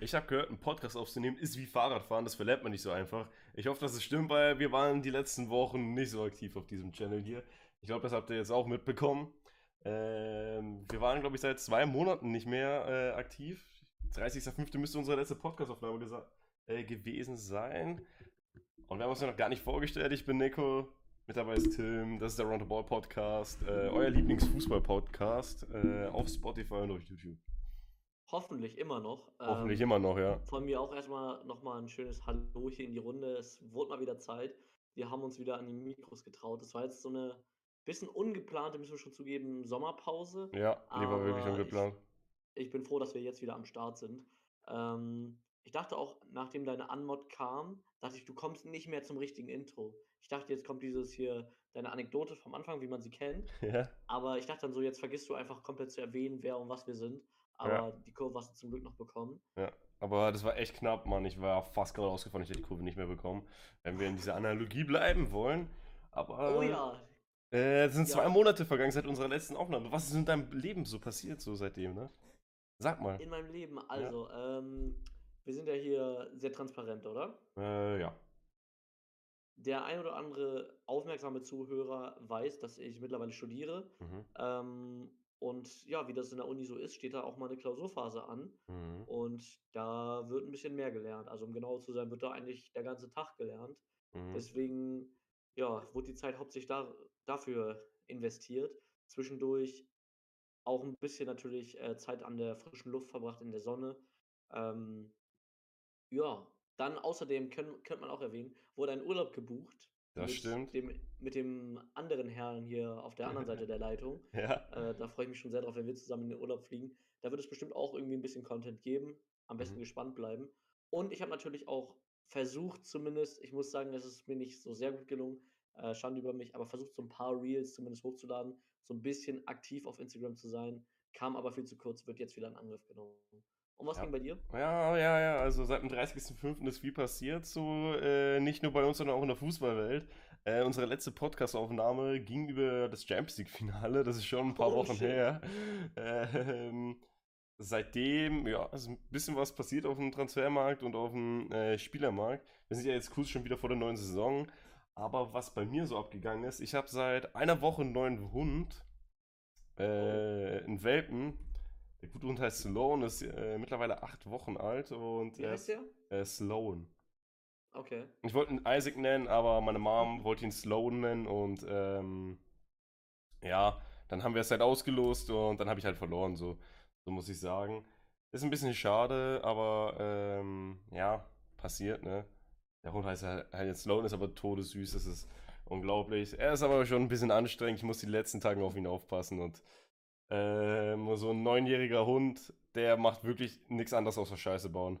Ich habe gehört, ein Podcast aufzunehmen ist wie Fahrradfahren, das verlernt man nicht so einfach. Ich hoffe, dass es stimmt, weil wir waren die letzten Wochen nicht so aktiv auf diesem Channel hier. Ich glaube, das habt ihr jetzt auch mitbekommen. Ähm, wir waren, glaube ich, seit zwei Monaten nicht mehr äh, aktiv. 30.05. müsste unsere letzte Podcastaufnahme äh, gewesen sein. Und wir haben uns ja noch gar nicht vorgestellt. Ich bin Nico, mit dabei ist Tim, das ist der Round the Ball Podcast, äh, euer Lieblingsfußball-Podcast äh, auf Spotify und auf YouTube. Hoffentlich immer noch. Hoffentlich ähm, immer noch, ja. Von mir auch erstmal nochmal ein schönes Hallo hier in die Runde. Es wurde mal wieder Zeit. Wir haben uns wieder an die Mikros getraut. Das war jetzt so eine bisschen ungeplante, müssen wir schon zugeben, Sommerpause. Ja, die war wirklich ungeplant. Ich, ich, bin froh, dass wir jetzt wieder am Start sind. Ähm, ich dachte auch, nachdem deine Anmod kam, dachte ich, du kommst nicht mehr zum richtigen Intro. Ich dachte, jetzt kommt dieses hier, deine Anekdote vom Anfang, wie man sie kennt. Ja. Aber ich dachte dann so, jetzt vergisst du einfach komplett zu erwähnen, wer und was wir sind. Aber ja. die Kurve hast du zum Glück noch bekommen. Ja, aber das war echt knapp, Mann. Ich war fast gerade ausgefahren, ich hätte die Kurve nicht mehr bekommen. Wenn wir in dieser Analogie bleiben wollen. Aber. Oh ja. Äh, es sind ja. zwei Monate vergangen seit unserer letzten Aufnahme. Was ist in deinem Leben so passiert, so seitdem, ne? Sag mal. In meinem Leben, also, ja. ähm, wir sind ja hier sehr transparent, oder? Äh, ja. Der ein oder andere aufmerksame Zuhörer weiß, dass ich mittlerweile studiere. Mhm. Ähm, und ja, wie das in der Uni so ist, steht da auch mal eine Klausurphase an. Mhm. Und da wird ein bisschen mehr gelernt. Also um genau zu sein, wird da eigentlich der ganze Tag gelernt. Mhm. Deswegen, ja, wurde die Zeit hauptsächlich da, dafür investiert. Zwischendurch auch ein bisschen natürlich äh, Zeit an der frischen Luft verbracht, in der Sonne. Ähm, ja, dann außerdem können, könnte man auch erwähnen, wurde ein Urlaub gebucht das mit stimmt. Dem, mit dem anderen Herrn hier auf der anderen Seite der Leitung. Ja. Äh, da freue ich mich schon sehr drauf, wenn wir zusammen in den Urlaub fliegen. Da wird es bestimmt auch irgendwie ein bisschen Content geben. Am besten mhm. gespannt bleiben. Und ich habe natürlich auch versucht, zumindest, ich muss sagen, es ist mir nicht so sehr gut gelungen, äh, Schande über mich, aber versucht, so ein paar Reels zumindest hochzuladen, so ein bisschen aktiv auf Instagram zu sein. Kam aber viel zu kurz, wird jetzt wieder in Angriff genommen. Und was ja. ging bei dir? Ja, ja, ja. Also seit dem 30.05. ist viel passiert. So äh, nicht nur bei uns, sondern auch in der Fußballwelt. Äh, unsere letzte Podcast-Aufnahme ging über das Champions League-Finale. Das ist schon ein paar oh, Wochen shit. her. Ähm, seitdem, ja, ist ein bisschen was passiert auf dem Transfermarkt und auf dem äh, Spielermarkt. Wir sind ja jetzt kurz schon wieder vor der neuen Saison. Aber was bei mir so abgegangen ist, ich habe seit einer Woche einen neuen Hund. Äh, oh. einen Welpen der gute Hund heißt Sloan, ist äh, mittlerweile acht Wochen alt und Wie heißt der? Äh, Sloan. Okay. Ich wollte ihn Isaac nennen, aber meine Mom wollte ihn Sloan nennen und ähm, ja, dann haben wir es halt ausgelost und dann habe ich halt verloren, so, so muss ich sagen. Ist ein bisschen schade, aber ähm, ja, passiert, ne? Der Hund heißt halt, halt jetzt Sloan, ist aber todessüß, das ist unglaublich. Er ist aber schon ein bisschen anstrengend, ich muss die letzten Tage auf ihn aufpassen und ähm, so ein neunjähriger Hund, der macht wirklich nichts anderes außer Scheiße bauen.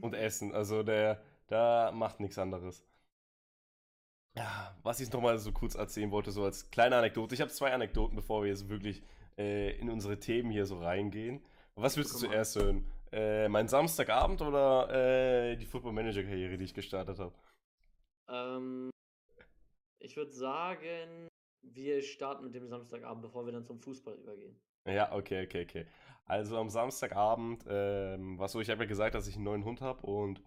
Und essen. Also der, da macht nichts anderes. Ja, was ich nochmal so kurz erzählen wollte, so als kleine Anekdote. Ich habe zwei Anekdoten, bevor wir jetzt wirklich äh, in unsere Themen hier so reingehen. Was willst du zuerst hören? Äh, mein Samstagabend oder äh, die Football Manager Karriere, die ich gestartet habe? Ähm, ich würde sagen, wir starten mit dem Samstagabend, bevor wir dann zum Fußball übergehen. Ja, okay, okay, okay. Also am Samstagabend, ähm, was so, ich habe ja gesagt, dass ich einen neuen Hund habe und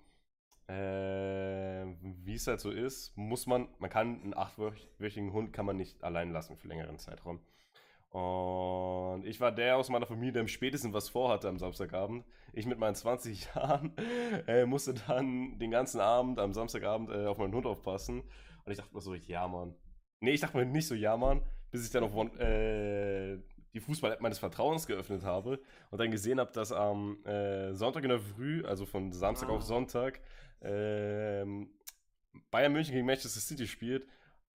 äh, wie es halt so ist, muss man, man kann einen achtwöchigen Hund kann man nicht allein lassen für längeren Zeitraum. Und ich war der aus meiner Familie, der am spätesten was vorhatte am Samstagabend. Ich mit meinen 20 Jahren äh, musste dann den ganzen Abend am Samstagabend äh, auf meinen Hund aufpassen. Und ich dachte mir so, ja, Mann, Nee, ich dachte mir nicht so jammern, bis ich dann auf äh, die Fußball-App meines Vertrauens geöffnet habe und dann gesehen habe, dass am äh, Sonntag in der Früh, also von Samstag ah. auf Sonntag, äh, Bayern München gegen Manchester City spielt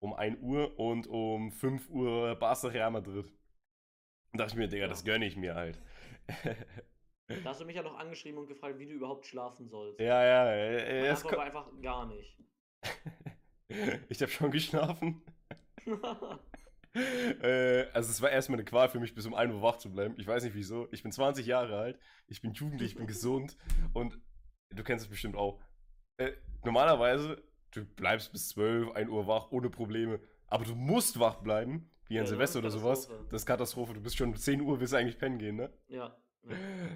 um 1 Uhr und um 5 Uhr Barca Real Madrid. Und dachte ich mir, Digga, ja. das gönne ich mir halt. Da hast du mich ja noch angeschrieben und gefragt, wie du überhaupt schlafen sollst. Ja, ja. Äh, das aber einfach gar nicht. ich habe schon geschlafen. äh, also es war erstmal eine Qual für mich, bis um 1 Uhr wach zu bleiben. Ich weiß nicht wieso. Ich bin 20 Jahre alt, ich bin jugendlich, ich bin gesund und du kennst es bestimmt auch. Äh, normalerweise, du bleibst bis 12, 1 Uhr wach, ohne Probleme. Aber du musst wach bleiben, wie an ja, Silvester oder sowas. Das ist Katastrophe. Du bist schon um 10 Uhr, willst du eigentlich pennen gehen, ne? Ja.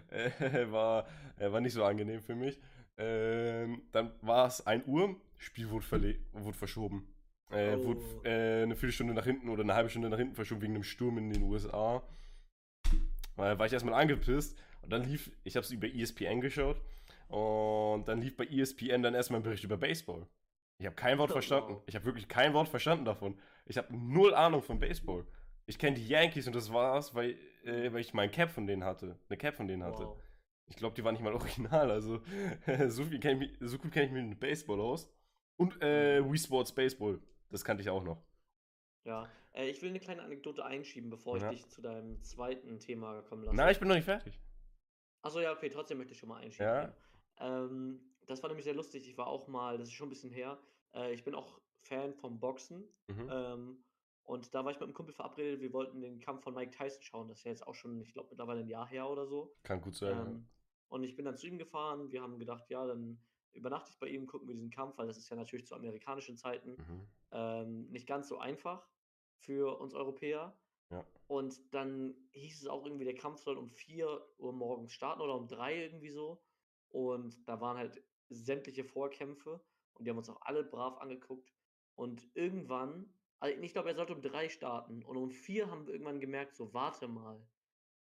äh, war, äh, war nicht so angenehm für mich. Ähm, dann war es 1 Uhr, Spiel wurde, wurde verschoben. Äh, oh. Wurde äh, eine Viertelstunde nach hinten oder eine halbe Stunde nach hinten verschoben wegen einem Sturm in den USA. Äh, war ich erstmal angepisst und dann lief, ich habe es über ESPN geschaut und dann lief bei ESPN dann erstmal ein Bericht über Baseball. Ich habe kein Wort oh, verstanden. Ich habe wirklich kein Wort verstanden davon. Ich habe null Ahnung von Baseball. Ich kenne die Yankees und das war's, weil, äh, weil ich mein Cap von denen hatte. Eine Cap von denen hatte. Wow. Ich glaube, die war nicht mal original. Also so, viel kenn ich, so gut kenne ich mich mit Baseball aus. Und äh, Wii Sports Baseball. Das kannte ich auch noch. Ja, äh, ich will eine kleine Anekdote einschieben, bevor ja. ich dich zu deinem zweiten Thema kommen lasse. Nein, ich bin noch nicht fertig. Achso, ja, okay, trotzdem möchte ich schon mal einschieben. Ja. Ähm, das war nämlich sehr lustig. Ich war auch mal, das ist schon ein bisschen her, äh, ich bin auch Fan vom Boxen. Mhm. Ähm, und da war ich mit einem Kumpel verabredet, wir wollten den Kampf von Mike Tyson schauen. Das ist ja jetzt auch schon, ich glaube, mittlerweile ein Jahr her oder so. Kann gut sein. Ähm, und ich bin dann zu ihm gefahren. Wir haben gedacht, ja, dann übernachte ich bei ihm, gucken wir diesen Kampf, weil das ist ja natürlich zu amerikanischen Zeiten mhm. ähm, nicht ganz so einfach für uns Europäer. Ja. Und dann hieß es auch irgendwie, der Kampf soll um 4 Uhr morgens starten oder um 3 irgendwie so. Und da waren halt sämtliche Vorkämpfe und die haben uns auch alle brav angeguckt. Und irgendwann, also ich glaube, er sollte um 3 starten und um 4 haben wir irgendwann gemerkt, so, warte mal,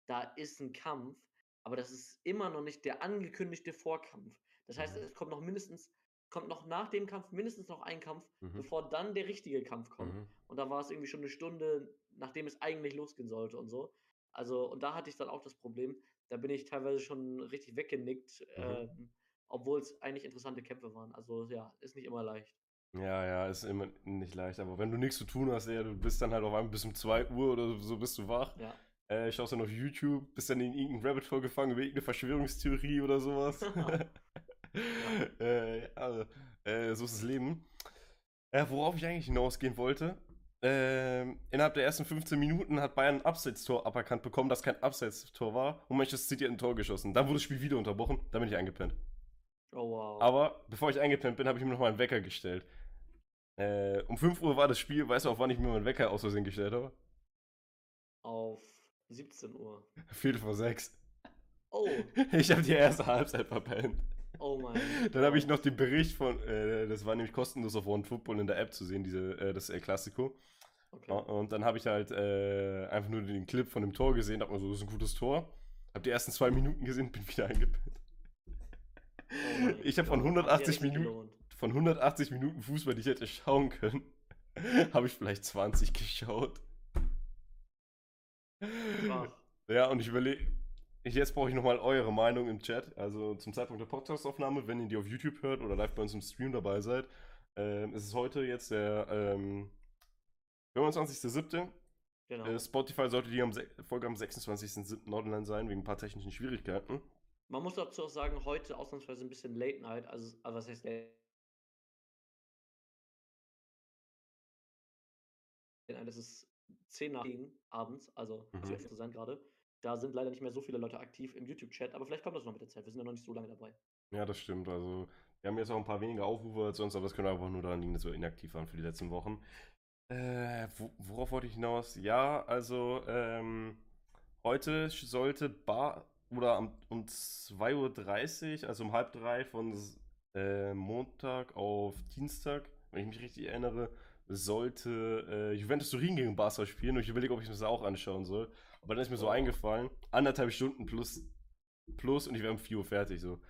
da ist ein Kampf, aber das ist immer noch nicht der angekündigte Vorkampf. Das heißt, mhm. es kommt noch mindestens, kommt noch nach dem Kampf mindestens noch ein Kampf, mhm. bevor dann der richtige Kampf kommt. Mhm. Und da war es irgendwie schon eine Stunde, nachdem es eigentlich losgehen sollte und so. Also, und da hatte ich dann auch das Problem, da bin ich teilweise schon richtig weggenickt, mhm. ähm, obwohl es eigentlich interessante Kämpfe waren. Also ja, ist nicht immer leicht. Ja, ja, ist immer nicht leicht. Aber wenn du nichts zu tun hast, ey, du bist dann halt auf einmal bis um 2 Uhr oder so bist du wach. Ja. Äh, schaust dann auf YouTube, bist dann in irgendein Rabbit Hole gefangen über irgendeine Verschwörungstheorie oder sowas. äh, ja, äh, so ist das Leben. Äh, worauf ich eigentlich hinausgehen wollte, ähm, innerhalb der ersten 15 Minuten hat Bayern ein Abseits-Tor aberkannt bekommen, das kein Abseits-Tor war und Manchester City hat ein Tor geschossen. Dann wurde das Spiel wieder unterbrochen, dann bin ich eingepennt. Oh wow. Aber bevor ich eingepennt bin, habe ich mir nochmal einen Wecker gestellt. Äh, um 5 Uhr war das Spiel, weißt du, auf wann ich mir meinen Wecker aus Versehen gestellt habe? Auf 17 Uhr. Viertel vor 6. Oh. Ich habe die erste Halbzeit verpennt. Oh mein Dann habe ich noch den Bericht von, äh, das war nämlich kostenlos auf One Football in der App zu sehen, diese, äh, das El Clasico. Okay. Und dann habe ich halt äh, einfach nur den Clip von dem Tor gesehen, dachte mir so, das ist ein gutes Tor. Habe die ersten zwei Minuten gesehen, bin wieder eingepennt. Oh ich habe von 180 Minuten, von 180 Minuten Fußball, die ich hätte schauen können, habe ich vielleicht 20 geschaut. Ach. Ja, und ich überlege, jetzt brauche ich nochmal eure Meinung im Chat. Also zum Zeitpunkt der Podcastaufnahme, wenn ihr die auf YouTube hört oder live bei uns im Stream dabei seid, ähm, ist es heute jetzt der ähm, 25.07. Genau. Äh, Spotify sollte die am Folge am 26.07. online sein, wegen ein paar technischen Schwierigkeiten. Man muss dazu auch sagen, heute ausnahmsweise ein bisschen Late Night, also, also was heißt Late Das ist 10 nach 10 abends, also mhm. sehr interessant gerade. Da sind leider nicht mehr so viele Leute aktiv im YouTube-Chat, aber vielleicht kommt das noch mit der Zeit. Wir sind ja noch nicht so lange dabei. Ja, das stimmt. Also, wir haben jetzt auch ein paar weniger Aufrufe als sonst, aber das können einfach nur daran liegen, dass wir inaktiv waren für die letzten Wochen. Äh, worauf wollte ich hinaus? Ja, also, ähm, heute sollte Bar oder um, um 2.30 Uhr, also um halb drei von äh, Montag auf Dienstag, wenn ich mich richtig erinnere, sollte äh, Juventus Turin gegen Barca spielen und ich überlege, ob ich mir das auch anschauen soll. Aber dann ist mir so eingefallen, anderthalb Stunden plus, plus und ich wäre um 4 Uhr fertig so.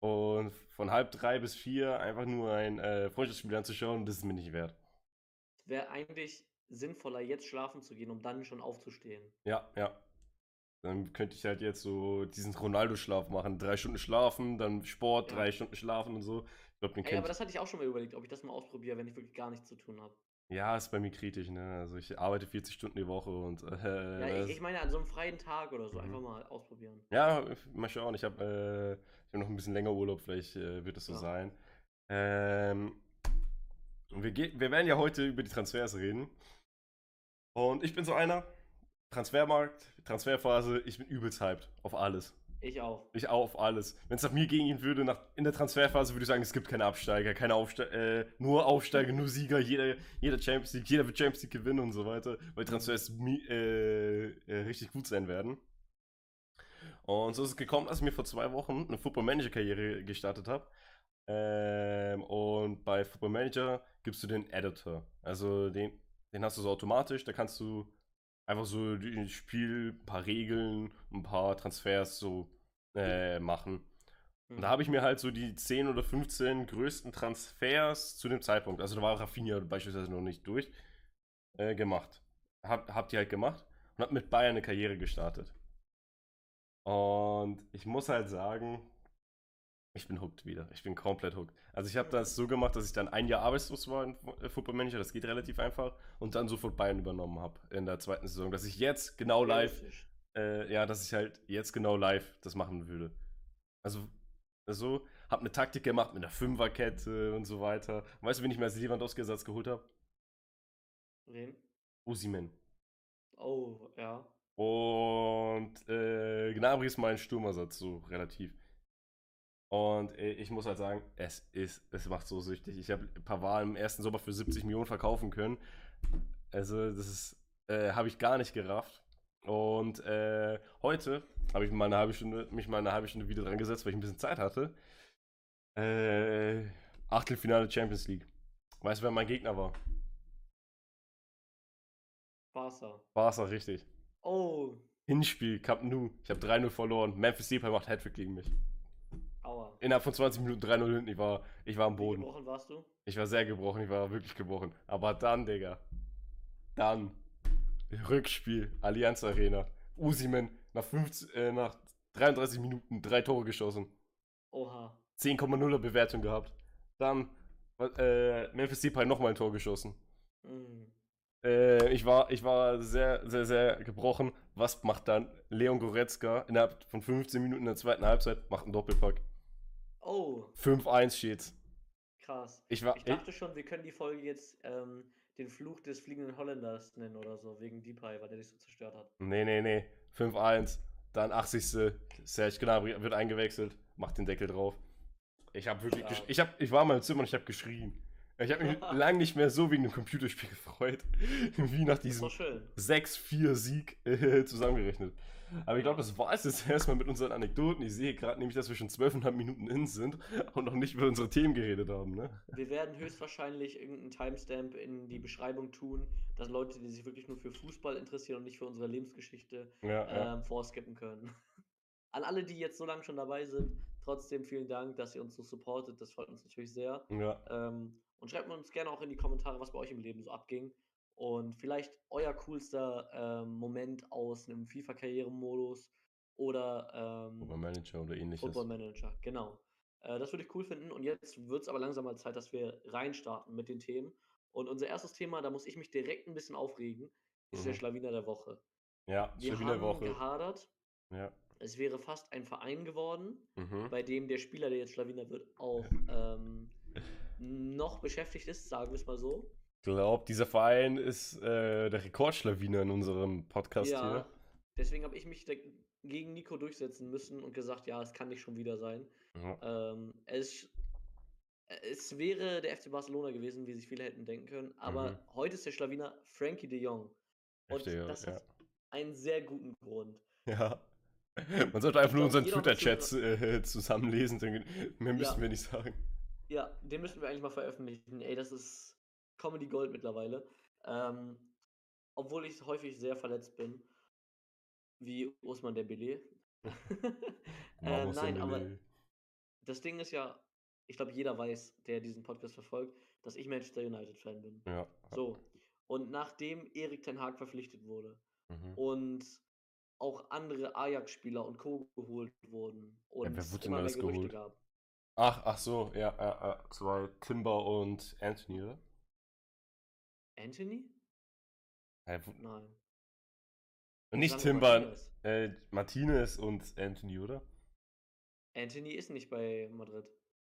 Und von halb drei bis vier einfach nur ein äh, Freundschaftsspiel anzuschauen, das ist mir nicht wert. Wäre eigentlich sinnvoller, jetzt schlafen zu gehen, um dann schon aufzustehen. Ja, ja. Dann könnte ich halt jetzt so diesen Ronaldo-Schlaf machen. Drei Stunden schlafen, dann Sport, ja. drei Stunden schlafen und so. Ich glaub, Ey, aber das hatte ich auch schon mal überlegt, ob ich das mal ausprobiere, wenn ich wirklich gar nichts zu tun habe. Ja, ist bei mir kritisch, ne? Also ich arbeite 40 Stunden die Woche und. Äh, ja, ich, ich, meine an so einem freien Tag oder so, mhm. einfach mal ausprobieren. Ja, mal schauen. Ich habe äh, hab noch ein bisschen länger Urlaub, vielleicht äh, wird es so ja. sein. Ähm, wir, wir werden ja heute über die Transfers reden. Und ich bin so einer. Transfermarkt, Transferphase, ich bin übelst hyped auf alles. Ich auch. Ich auf alles. Wenn es nach mir gehen würde, nach, in der Transferphase würde ich sagen, es gibt keine Absteiger, keine Aufste äh, nur Aufsteiger, nur Sieger, jeder, jeder Champions League, jeder wird Champions League gewinnen und so weiter, weil Transfers äh, äh, richtig gut sein werden. Und so ist es gekommen, dass ich mir vor zwei Wochen eine Football Manager Karriere gestartet habe. Ähm, und bei Football Manager gibst du den Editor. Also den, den hast du so automatisch, da kannst du einfach so ein Spiel, ein paar Regeln, ein paar Transfers so äh, machen. Und da mhm. habe ich mir halt so die 10 oder 15 größten Transfers zu dem Zeitpunkt, also da war Rafinha beispielsweise noch nicht durch, äh, gemacht. Hab, hab die halt gemacht und hab mit Bayern eine Karriere gestartet. Und ich muss halt sagen, ich bin hooked wieder. Ich bin komplett hooked. Also ich habe das so gemacht, dass ich dann ein Jahr arbeitslos war in äh, Football Manager, das geht relativ einfach, und dann sofort Bayern übernommen habe in der zweiten Saison, dass ich jetzt genau live, äh, ja, dass ich halt jetzt genau live das machen würde. Also so, habe eine Taktik gemacht mit einer Fünferkette und so weiter. Und weißt du, wen ich mir als Lewandowski-Ersatz geholt habe? Wen? Usimen. Oh, ja. Und äh, Gnabry ist mein Sturmersatz, so relativ. Und äh, ich muss halt sagen, es ist, es macht so süchtig. Ich habe ein paar Wahlen im ersten Sommer für 70 Millionen verkaufen können. Also, das ist, äh, habe ich gar nicht gerafft. Und äh, heute habe ich mal eine halbe Stunde, mich mal eine halbe Stunde wieder dran gesetzt, weil ich ein bisschen Zeit hatte. Äh, Achtelfinale Champions League. Weißt du, wer mein Gegner war? Barca. Barca, richtig. Oh. Hinspiel, Camp Nou. Ich habe 3-0 verloren. Memphis Depay macht Hattrick gegen mich. Aua. Innerhalb von 20 Minuten 3-0 hinten. Ich war, ich war am Boden. Wie gebrochen warst du? Ich war sehr gebrochen. Ich war wirklich gebrochen. Aber dann, Digga. Dann. Rückspiel. Allianz Arena. Usimen nach, 15, äh, nach 33 Minuten drei Tore geschossen. Oha. 10,0er Bewertung gehabt. Dann äh, Memphis Depay nochmal ein Tor geschossen. Mhm. Äh, ich, war, ich war sehr, sehr, sehr gebrochen. Was macht dann Leon Goretzka innerhalb von 15 Minuten in der zweiten Halbzeit? Macht einen Doppelpack. Oh. 5-1 steht's. Krass. Ich, war, ich dachte ich, schon, wir können die Folge jetzt ähm, den Fluch des fliegenden Holländers nennen oder so, wegen Depay, weil der dich so zerstört hat. Nee, nee, nee. 5-1. Dann 80. Serge Gnabry wird eingewechselt, macht den Deckel drauf. Ich habe wirklich, ich, hab, ich war in meinem Zimmer und ich habe geschrien. Ich habe mich lange nicht mehr so wegen dem Computerspiel gefreut, wie nach diesem 6-4-Sieg äh, zusammengerechnet. Aber ich glaube, das war es jetzt erstmal mit unseren Anekdoten. Ich sehe gerade nämlich, dass wir schon 12,5 Minuten in sind und noch nicht über unsere Themen geredet haben. Ne? Wir werden höchstwahrscheinlich irgendeinen Timestamp in die Beschreibung tun, dass Leute, die sich wirklich nur für Fußball interessieren und nicht für unsere Lebensgeschichte, ja, ähm, ja. vorskippen können. An alle, die jetzt so lange schon dabei sind, trotzdem vielen Dank, dass ihr uns so supportet. Das freut uns natürlich sehr. Ja. Ähm, und schreibt uns gerne auch in die Kommentare, was bei euch im Leben so abging. Und vielleicht euer coolster ähm, Moment aus einem FIFA-Karrieremodus oder ähm, Football Manager oder ähnliches. Football Manager, genau. Äh, das würde ich cool finden. Und jetzt wird es aber langsam mal Zeit, dass wir reinstarten mit den Themen. Und unser erstes Thema, da muss ich mich direkt ein bisschen aufregen, ist mhm. der Schlawiner der Woche. Ja, wir Schlawiner haben Woche. gehadert. Ja. Es wäre fast ein Verein geworden, mhm. bei dem der Spieler, der jetzt Schlawiner wird, auch ähm, noch beschäftigt ist, sagen wir es mal so. Ich glaube, dieser Verein ist äh, der Rekordschlawiner in unserem Podcast ja, hier. Deswegen habe ich mich gegen Nico durchsetzen müssen und gesagt, ja, es kann nicht schon wieder sein. Ja. Ähm, es, es wäre der FC Barcelona gewesen, wie sich viele hätten denken können. Aber mhm. heute ist der Schlawiner Frankie de Jong. Und Verstehe, das hat einen sehr guten Grund. Ja. Man sollte einfach nur unseren Twitter-Chat äh, zusammenlesen, mehr müssen ja. wir nicht sagen. Ja, den müssen wir eigentlich mal veröffentlichen. Ey, das ist Comedy Gold mittlerweile. Ähm, obwohl ich häufig sehr verletzt bin. Wie Osman Dembele. äh, nein, aber das Ding ist ja, ich glaube, jeder weiß, der diesen Podcast verfolgt, dass ich Manchester United-Fan bin. Ja. So. Und nachdem Erik Ten Haag verpflichtet wurde mhm. und auch andere Ajax-Spieler und Co. geholt wurden und ja, wer wurde immer mehr Gerüchte geholt? gab. Ach, ach so, ja, ja, ja. Zwei Timber und Anthony, oder? Anthony? Ja, Nein. Nicht Timber, Martinez. Äh, Martinez und Anthony, oder? Anthony ist nicht bei Madrid.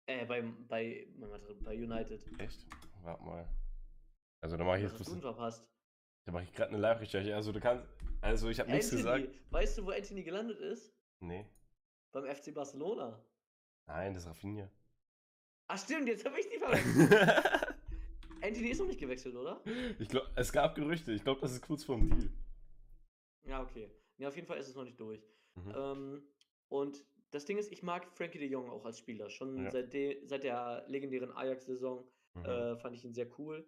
Äh, bei, bei, Madrid, bei United. Echt? Warte mal. Also da mache ich jetzt. Was hast du verpasst? Da mache ich gerade eine Live-Recherche. Also du kannst. Also ich habe nichts gesagt. Weißt du, wo Anthony gelandet ist? Nee. Beim FC Barcelona. Nein, das ist Rafinha. Ach stimmt, jetzt habe ich die verwechselt. Anthony ist noch nicht gewechselt, oder? Ich glaube, es gab Gerüchte. Ich glaube, das ist kurz vorm Deal. Ja, okay. Ja, auf jeden Fall ist es noch nicht durch. Mhm. Ähm, Und das Ding ist, ich mag Frankie de Jong auch als Spieler. Schon Ja. seit, de, seit der legendären Ajax-Saison Mhm. äh, fand ich ihn sehr cool.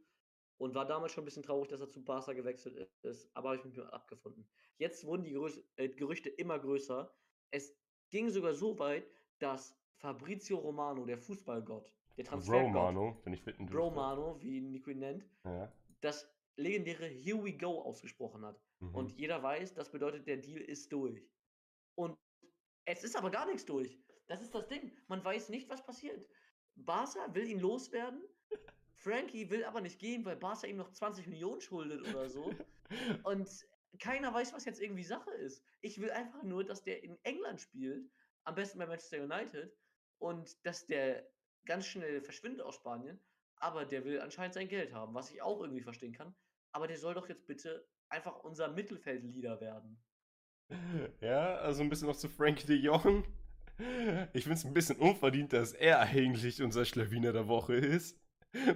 Und war damals schon ein bisschen traurig, dass er zu Barca gewechselt ist, aber habe ich mich mit abgefunden. Jetzt wurden die Gerüch äh, Gerüchte immer größer. Es ging sogar so weit, dass Fabrizio Romano, der Fußballgott, der Transfergott, Romano, wenn ich bitten. Romano, wie ihn Nico ihn nennt, Ja. das legendäre Here we go ausgesprochen hat. Mhm. Und jeder weiß, das bedeutet, der Deal ist durch. Und es ist aber gar nichts durch. Das ist das Ding. Man weiß nicht, was passiert. Barca will ihn loswerden. Frankie will aber nicht gehen, weil Barca ihm noch 20 Millionen schuldet oder so. Und keiner weiß, was jetzt irgendwie Sache ist. Ich will einfach nur, dass der in England spielt, am besten bei Manchester United, und dass der ganz schnell verschwindet aus Spanien. Aber der will anscheinend sein Geld haben, was ich auch irgendwie verstehen kann. Aber der soll doch jetzt bitte einfach unser Mittelfeldleader werden. Ja, also ein bisschen noch zu Frankie de Jong. Ich finde es ein bisschen unverdient, dass er eigentlich unser Schlawiner der Woche ist.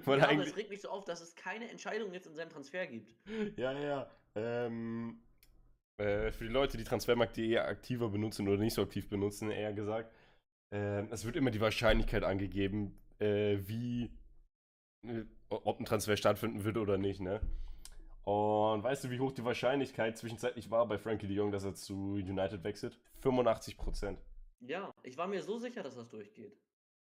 Weil ja, aber es regt mich so auf, dass es keine Entscheidung jetzt in seinem Transfer gibt. Ja, ja. Ähm, äh, für die Leute, die Transfermarkt.de eher aktiver benutzen oder nicht so aktiv benutzen, eher gesagt, äh, es wird immer die Wahrscheinlichkeit angegeben, äh, wie, äh, ob ein Transfer stattfinden wird oder nicht, ne? Und weißt du, wie hoch die Wahrscheinlichkeit zwischenzeitlich war bei Frankie de Jong, dass er zu United wechselt? 85 Prozent. Ja, ich war mir so sicher, dass das durchgeht.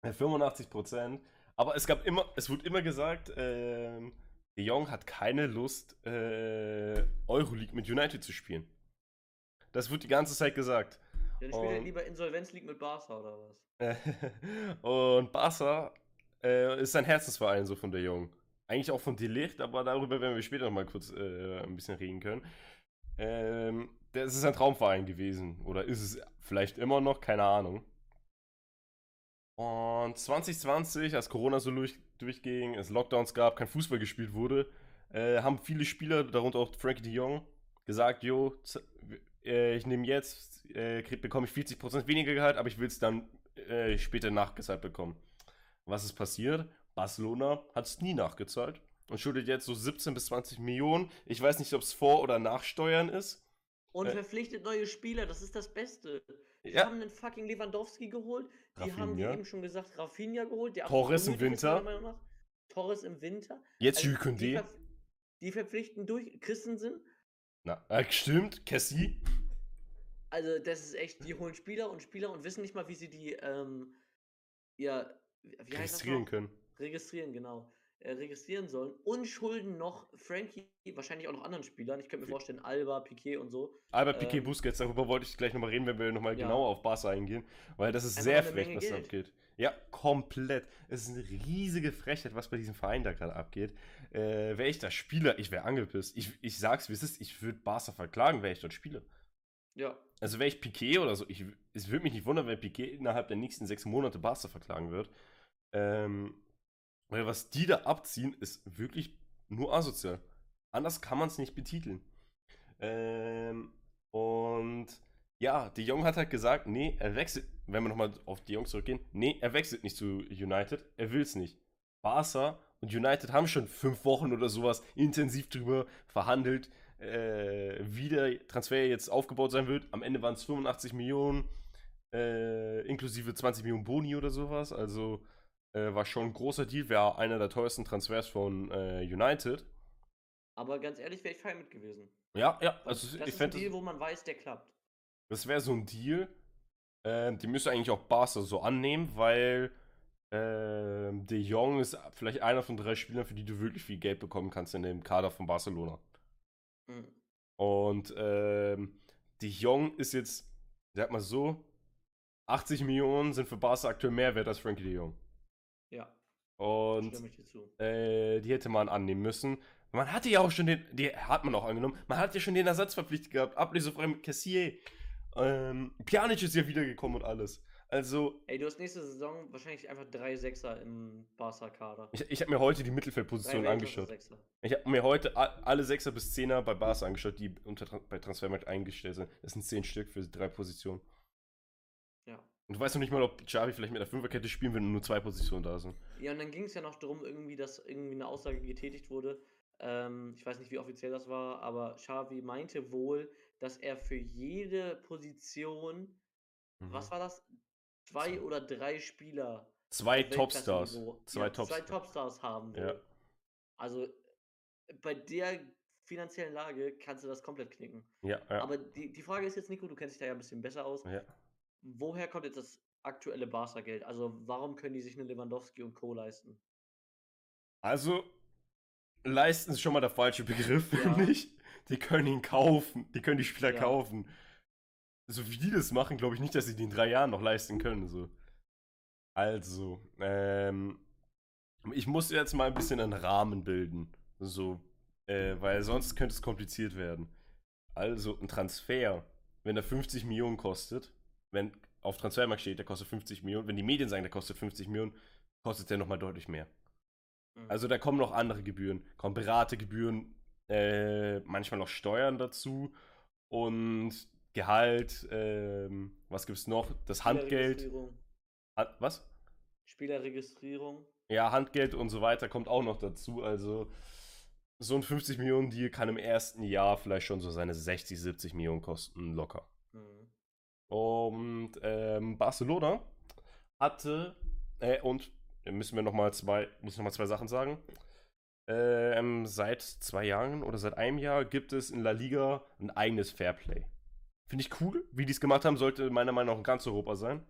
Ja, 85 Prozent. Aber es gab immer, es wurde immer gesagt, ähm, De Jong hat keine Lust, äh, Euroleague mit United zu spielen. Das wird die ganze Zeit gesagt. Dann spielt er Und- lieber Insolvenz League mit Barca oder was? Und Barca äh, ist sein Herzensverein so von De Jong. Eigentlich auch von Delicht, aber darüber werden wir später noch mal kurz äh, ein bisschen reden können. Ähm, das ist ein Traumverein gewesen. Oder ist es vielleicht immer noch? Keine Ahnung. Und 2020, als Corona so durch, durchging, es Lockdowns gab, kein Fußball gespielt wurde, äh, haben viele Spieler, darunter auch Frankie de Jong, gesagt, jo, äh, ich nehme jetzt, äh, bekomme ich 40% weniger Gehalt, aber ich will es dann äh, später nachgezahlt bekommen. Was ist passiert? Barcelona hat es nie nachgezahlt und schuldet jetzt so 17 bis 20 Millionen. Ich weiß nicht, ob es vor- oder nach Steuern ist. Und Äh. verpflichtet neue Spieler, das ist das Beste. Die Ja. haben einen fucking Lewandowski geholt. Die haben, wie Rafinha. eben schon gesagt, Rafinha geholt. Torres im Winter. Torres im Winter. Jetzt Also, Jules die, verpf- die verpflichten durch Christensen. Na, äh, stimmt, Cassie. Also, das ist echt, die holen Spieler und Spieler und wissen nicht mal, wie sie die, ähm, ja, wie heißt das registrieren können. Registrieren, genau. Äh, registrieren sollen und schulden noch Frankie, wahrscheinlich auch noch anderen Spielern. Ich könnte mir vorstellen, Alba, Piquet und so. Albert Piquet Ähm, Busquets, darüber wollte ich gleich nochmal reden, wenn wir nochmal Ja. genauer auf Barca eingehen, weil das ist Einfach sehr frech, was da Geld. abgeht. Ja, komplett. Es ist eine riesige Frechheit, was bei diesem Verein da gerade abgeht. Äh, wäre ich da Spieler, ich wäre angepisst. Ich, ich sag's, wie es ist, ich würde Barca verklagen, wäre ich dort Spieler. Ja, Also wäre ich Piquet oder so, ich, es würde mich nicht wundern, wenn Piquet innerhalb der nächsten sechs Monate Barca verklagen wird. Ähm, weil was die da abziehen, ist wirklich nur asozial. Anders kann man es nicht betiteln. Ähm, und ja, De Jong hat halt gesagt, nee, er wechselt, wenn wir nochmal auf De Jong zurückgehen, nee, er wechselt nicht zu United, er will es nicht. Barca und United haben schon fünf Wochen oder sowas intensiv drüber verhandelt, äh, wie der Transfer jetzt aufgebaut sein wird. Am Ende waren es 85 Millionen, äh, inklusive 20 Millionen Boni oder sowas. Also äh, war schon ein großer Deal, wäre einer der teuersten Transfers von äh, United. aber ganz ehrlich, wäre ich fein mit gewesen. Ja, ja, also das ich ist ein Deal, wo man weiß, der klappt. das wäre so ein Deal, äh, die müsste eigentlich auch Barca so annehmen, weil äh, De Jong ist vielleicht einer von drei Spielern, für die du wirklich viel Geld bekommen kannst in dem Kader von Barcelona. Mhm. Und ähm, De Jong ist jetzt, sag mal so, 80 Millionen sind für Barca aktuell mehr wert als Frankie De Jong. Ja, Und äh, die hätte man annehmen müssen. Man hatte ja auch schon den, die hat man auch angenommen, man hat ja schon den Ersatz verpflichtet gehabt, ablösefrei mit Cassier. Ähm, Pjanic ist ja wiedergekommen und alles. Also, Ey, du hast nächste Saison wahrscheinlich einfach drei Sechser im Barca-Kader. ich, ich habe mir heute die Mittelfeldposition angeschaut. Ich habe mir heute alle Sechser bis Zehner bei Barca angeschaut, die unter, bei Transfermarkt eingestellt sind. Das sind zehn Stück für drei Positionen. Ja. Und du weißt noch nicht mal, ob Xavi vielleicht mit der Fünferkette spielen will und nur zwei Positionen da sind. Ja, und dann ging es ja noch darum, irgendwie, dass irgendwie eine Aussage getätigt wurde. Ähm, ich weiß nicht, wie offiziell das war, aber Xavi meinte wohl, dass er für jede Position mhm. was war das? Zwei oder drei Spieler. Zwei Topstars. Zwei, ja, Top zwei Topstars haben. Ja. Also bei der finanziellen Lage kannst du das komplett knicken. Ja, ja. Aber die, die Frage ist jetzt, Nico, du kennst dich da ja ein bisschen besser aus. Ja. Woher kommt jetzt das aktuelle Barca-Geld? Also warum können die sich eine Lewandowski und Co. leisten? Also, leisten ist schon mal der falsche Begriff, ja. finde ich. Die können ihn kaufen. Die können die Spieler ja. kaufen. So wie die das machen, glaube ich nicht, dass sie die in drei Jahren noch leisten können. So. Also, ähm, ich muss jetzt mal ein bisschen einen Rahmen bilden. So, äh, weil sonst könnte es kompliziert werden. Also, ein Transfer, wenn er 50 Millionen kostet, wenn auf Transfermarkt steht, der kostet 50 Millionen, wenn die Medien sagen, der kostet 50 Millionen, kostet der nochmal deutlich mehr. Mhm. Also da kommen noch andere Gebühren, kommen Beratergebühren, äh, manchmal noch Steuern dazu und Gehalt, ähm, was es noch? Das Handgeld. Was? Spielerregistrierung. Ja, Handgeld und so weiter kommt auch noch dazu. Also so ein 50 Millionen Deal kann im ersten Jahr vielleicht schon so seine 60, 70 Millionen kosten, locker. Mhm. Und ähm, Barcelona hatte, äh, und müssen wir noch mal zwei, muss ich noch mal zwei Sachen sagen. Ähm, seit zwei Jahren oder seit einem Jahr gibt es in La Liga ein eigenes Fairplay. Finde ich cool. Wie die es gemacht haben, sollte meiner Meinung nach in ganz Europa sein.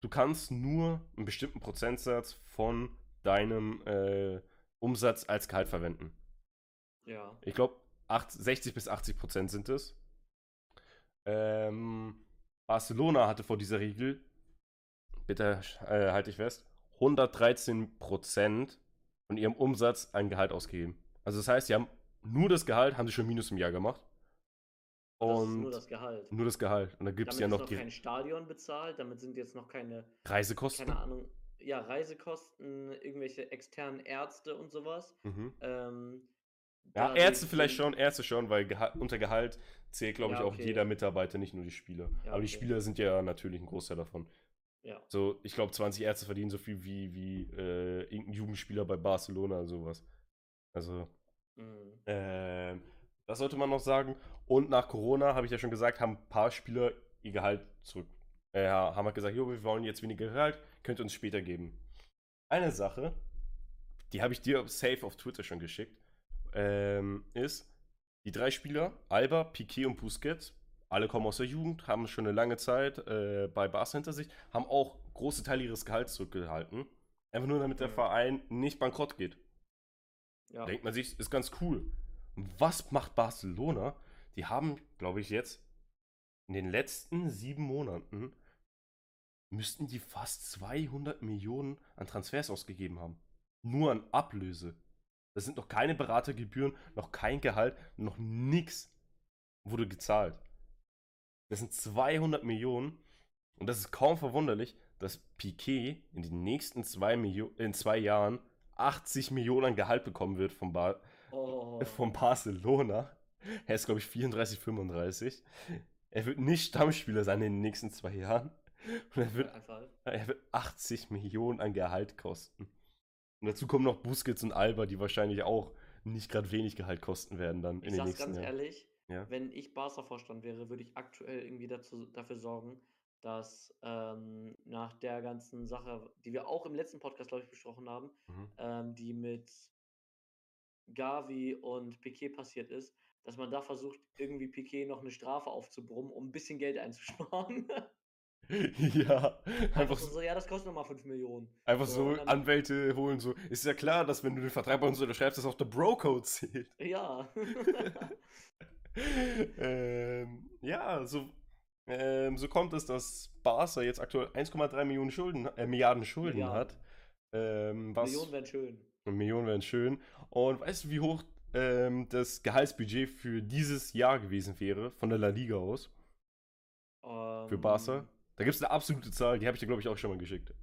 Du kannst nur einen bestimmten Prozentsatz von deinem äh, Umsatz als Gehalt verwenden. Ja. Ich glaube, 60 bis 80 Prozent sind es. Ähm, Barcelona hatte vor dieser Regel, bitte äh, halte ich fest, 113 Prozent von ihrem Umsatz an Gehalt ausgegeben. Also das heißt, sie haben nur das Gehalt, haben sie schon Minus im Jahr gemacht. Und das ist nur das Gehalt. Nur das Gehalt. Und dann gibt es ja noch, noch die. kein Stadion bezahlt, damit sind jetzt noch keine Reisekosten. Keine Ahnung. Ja, Reisekosten, irgendwelche externen Ärzte und sowas. Mhm. Ähm, ja, Ärzte vielleicht schon, Ärzte schon, weil Geha unter Gehalt zählt, glaube ich, ja, okay. auch jeder Mitarbeiter, nicht nur die Spieler. Ja, Aber die Spieler sind ja natürlich ein Großteil davon. Ja. So, ich glaube, 20 Ärzte verdienen so viel wie, wie äh, irgendein Jugendspieler bei Barcelona, sowas. Also, mhm. äh, das sollte man noch sagen. Und nach Corona, habe ich ja schon gesagt, haben ein paar Spieler ihr Gehalt zurück. Äh, haben halt gesagt, jo, wir wollen jetzt weniger Gehalt, könnt ihr uns später geben. Eine Sache, die habe ich dir safe auf Twitter schon geschickt, ähm, ist, die drei Spieler, Alba, Piquet und Busquets, alle kommen aus der Jugend, haben schon eine lange Zeit äh, bei Bars hinter sich, haben auch große Teile ihres Gehalts zurückgehalten. Einfach nur, damit der Verein nicht bankrott geht. Ja. Denkt man sich, ist ganz cool. Was macht Barcelona? Die haben, glaube ich, jetzt in den letzten sieben Monaten müssten die fast 200 Millionen an Transfers ausgegeben haben. Nur an Ablöse. Das sind noch keine Beratergebühren, noch kein Gehalt, noch nichts wurde gezahlt. Das sind 200 Millionen. Und das ist kaum verwunderlich, dass Piquet in den nächsten zwei, Milio in zwei Jahren 80 Millionen an Gehalt bekommen wird vom, ba oh. vom Barcelona. Er ist, glaube ich, 34, 35. Er wird nicht Stammspieler sein in den nächsten zwei Jahren. Und er wird, er wird 80 Millionen an Gehalt kosten. Und dazu kommen noch Busquets und Alba, die wahrscheinlich auch nicht gerade wenig Gehalt kosten werden dann ich in den nächsten Jahren. Ich sag's ganz ehrlich, ja. Wenn ich Barca-Vorstand wäre, würde ich aktuell irgendwie dazu, dafür sorgen, dass ähm, nach der ganzen Sache, die wir auch im letzten Podcast, glaube ich, besprochen haben, mhm. ähm, die mit Gavi und Piquet passiert ist, dass man da versucht, irgendwie Piquet noch eine Strafe aufzubrummen, um ein bisschen Geld einzusparen. ja, einfach so, ja, das kostet nochmal 5 Millionen. Einfach so, so Anwälte holen, so. Ist ja klar, dass wenn du den Vertrag bei uns unterschreibst, dass auch der Bro-Code zählt. Ja. ähm, ja, so, ähm, so kommt es, dass Barca jetzt aktuell 1,3 Millionen Schulden, äh, Milliarden Schulden Milliarden. hat. Ähm, was, Millionen wären schön. Millionen wären schön. Und weißt du, wie hoch ähm, das Gehaltsbudget für dieses Jahr gewesen wäre, von der La Liga aus? für Barca? Ähm. Da gibt es eine absolute Zahl, die habe ich dir, glaube ich, auch schon mal geschickt.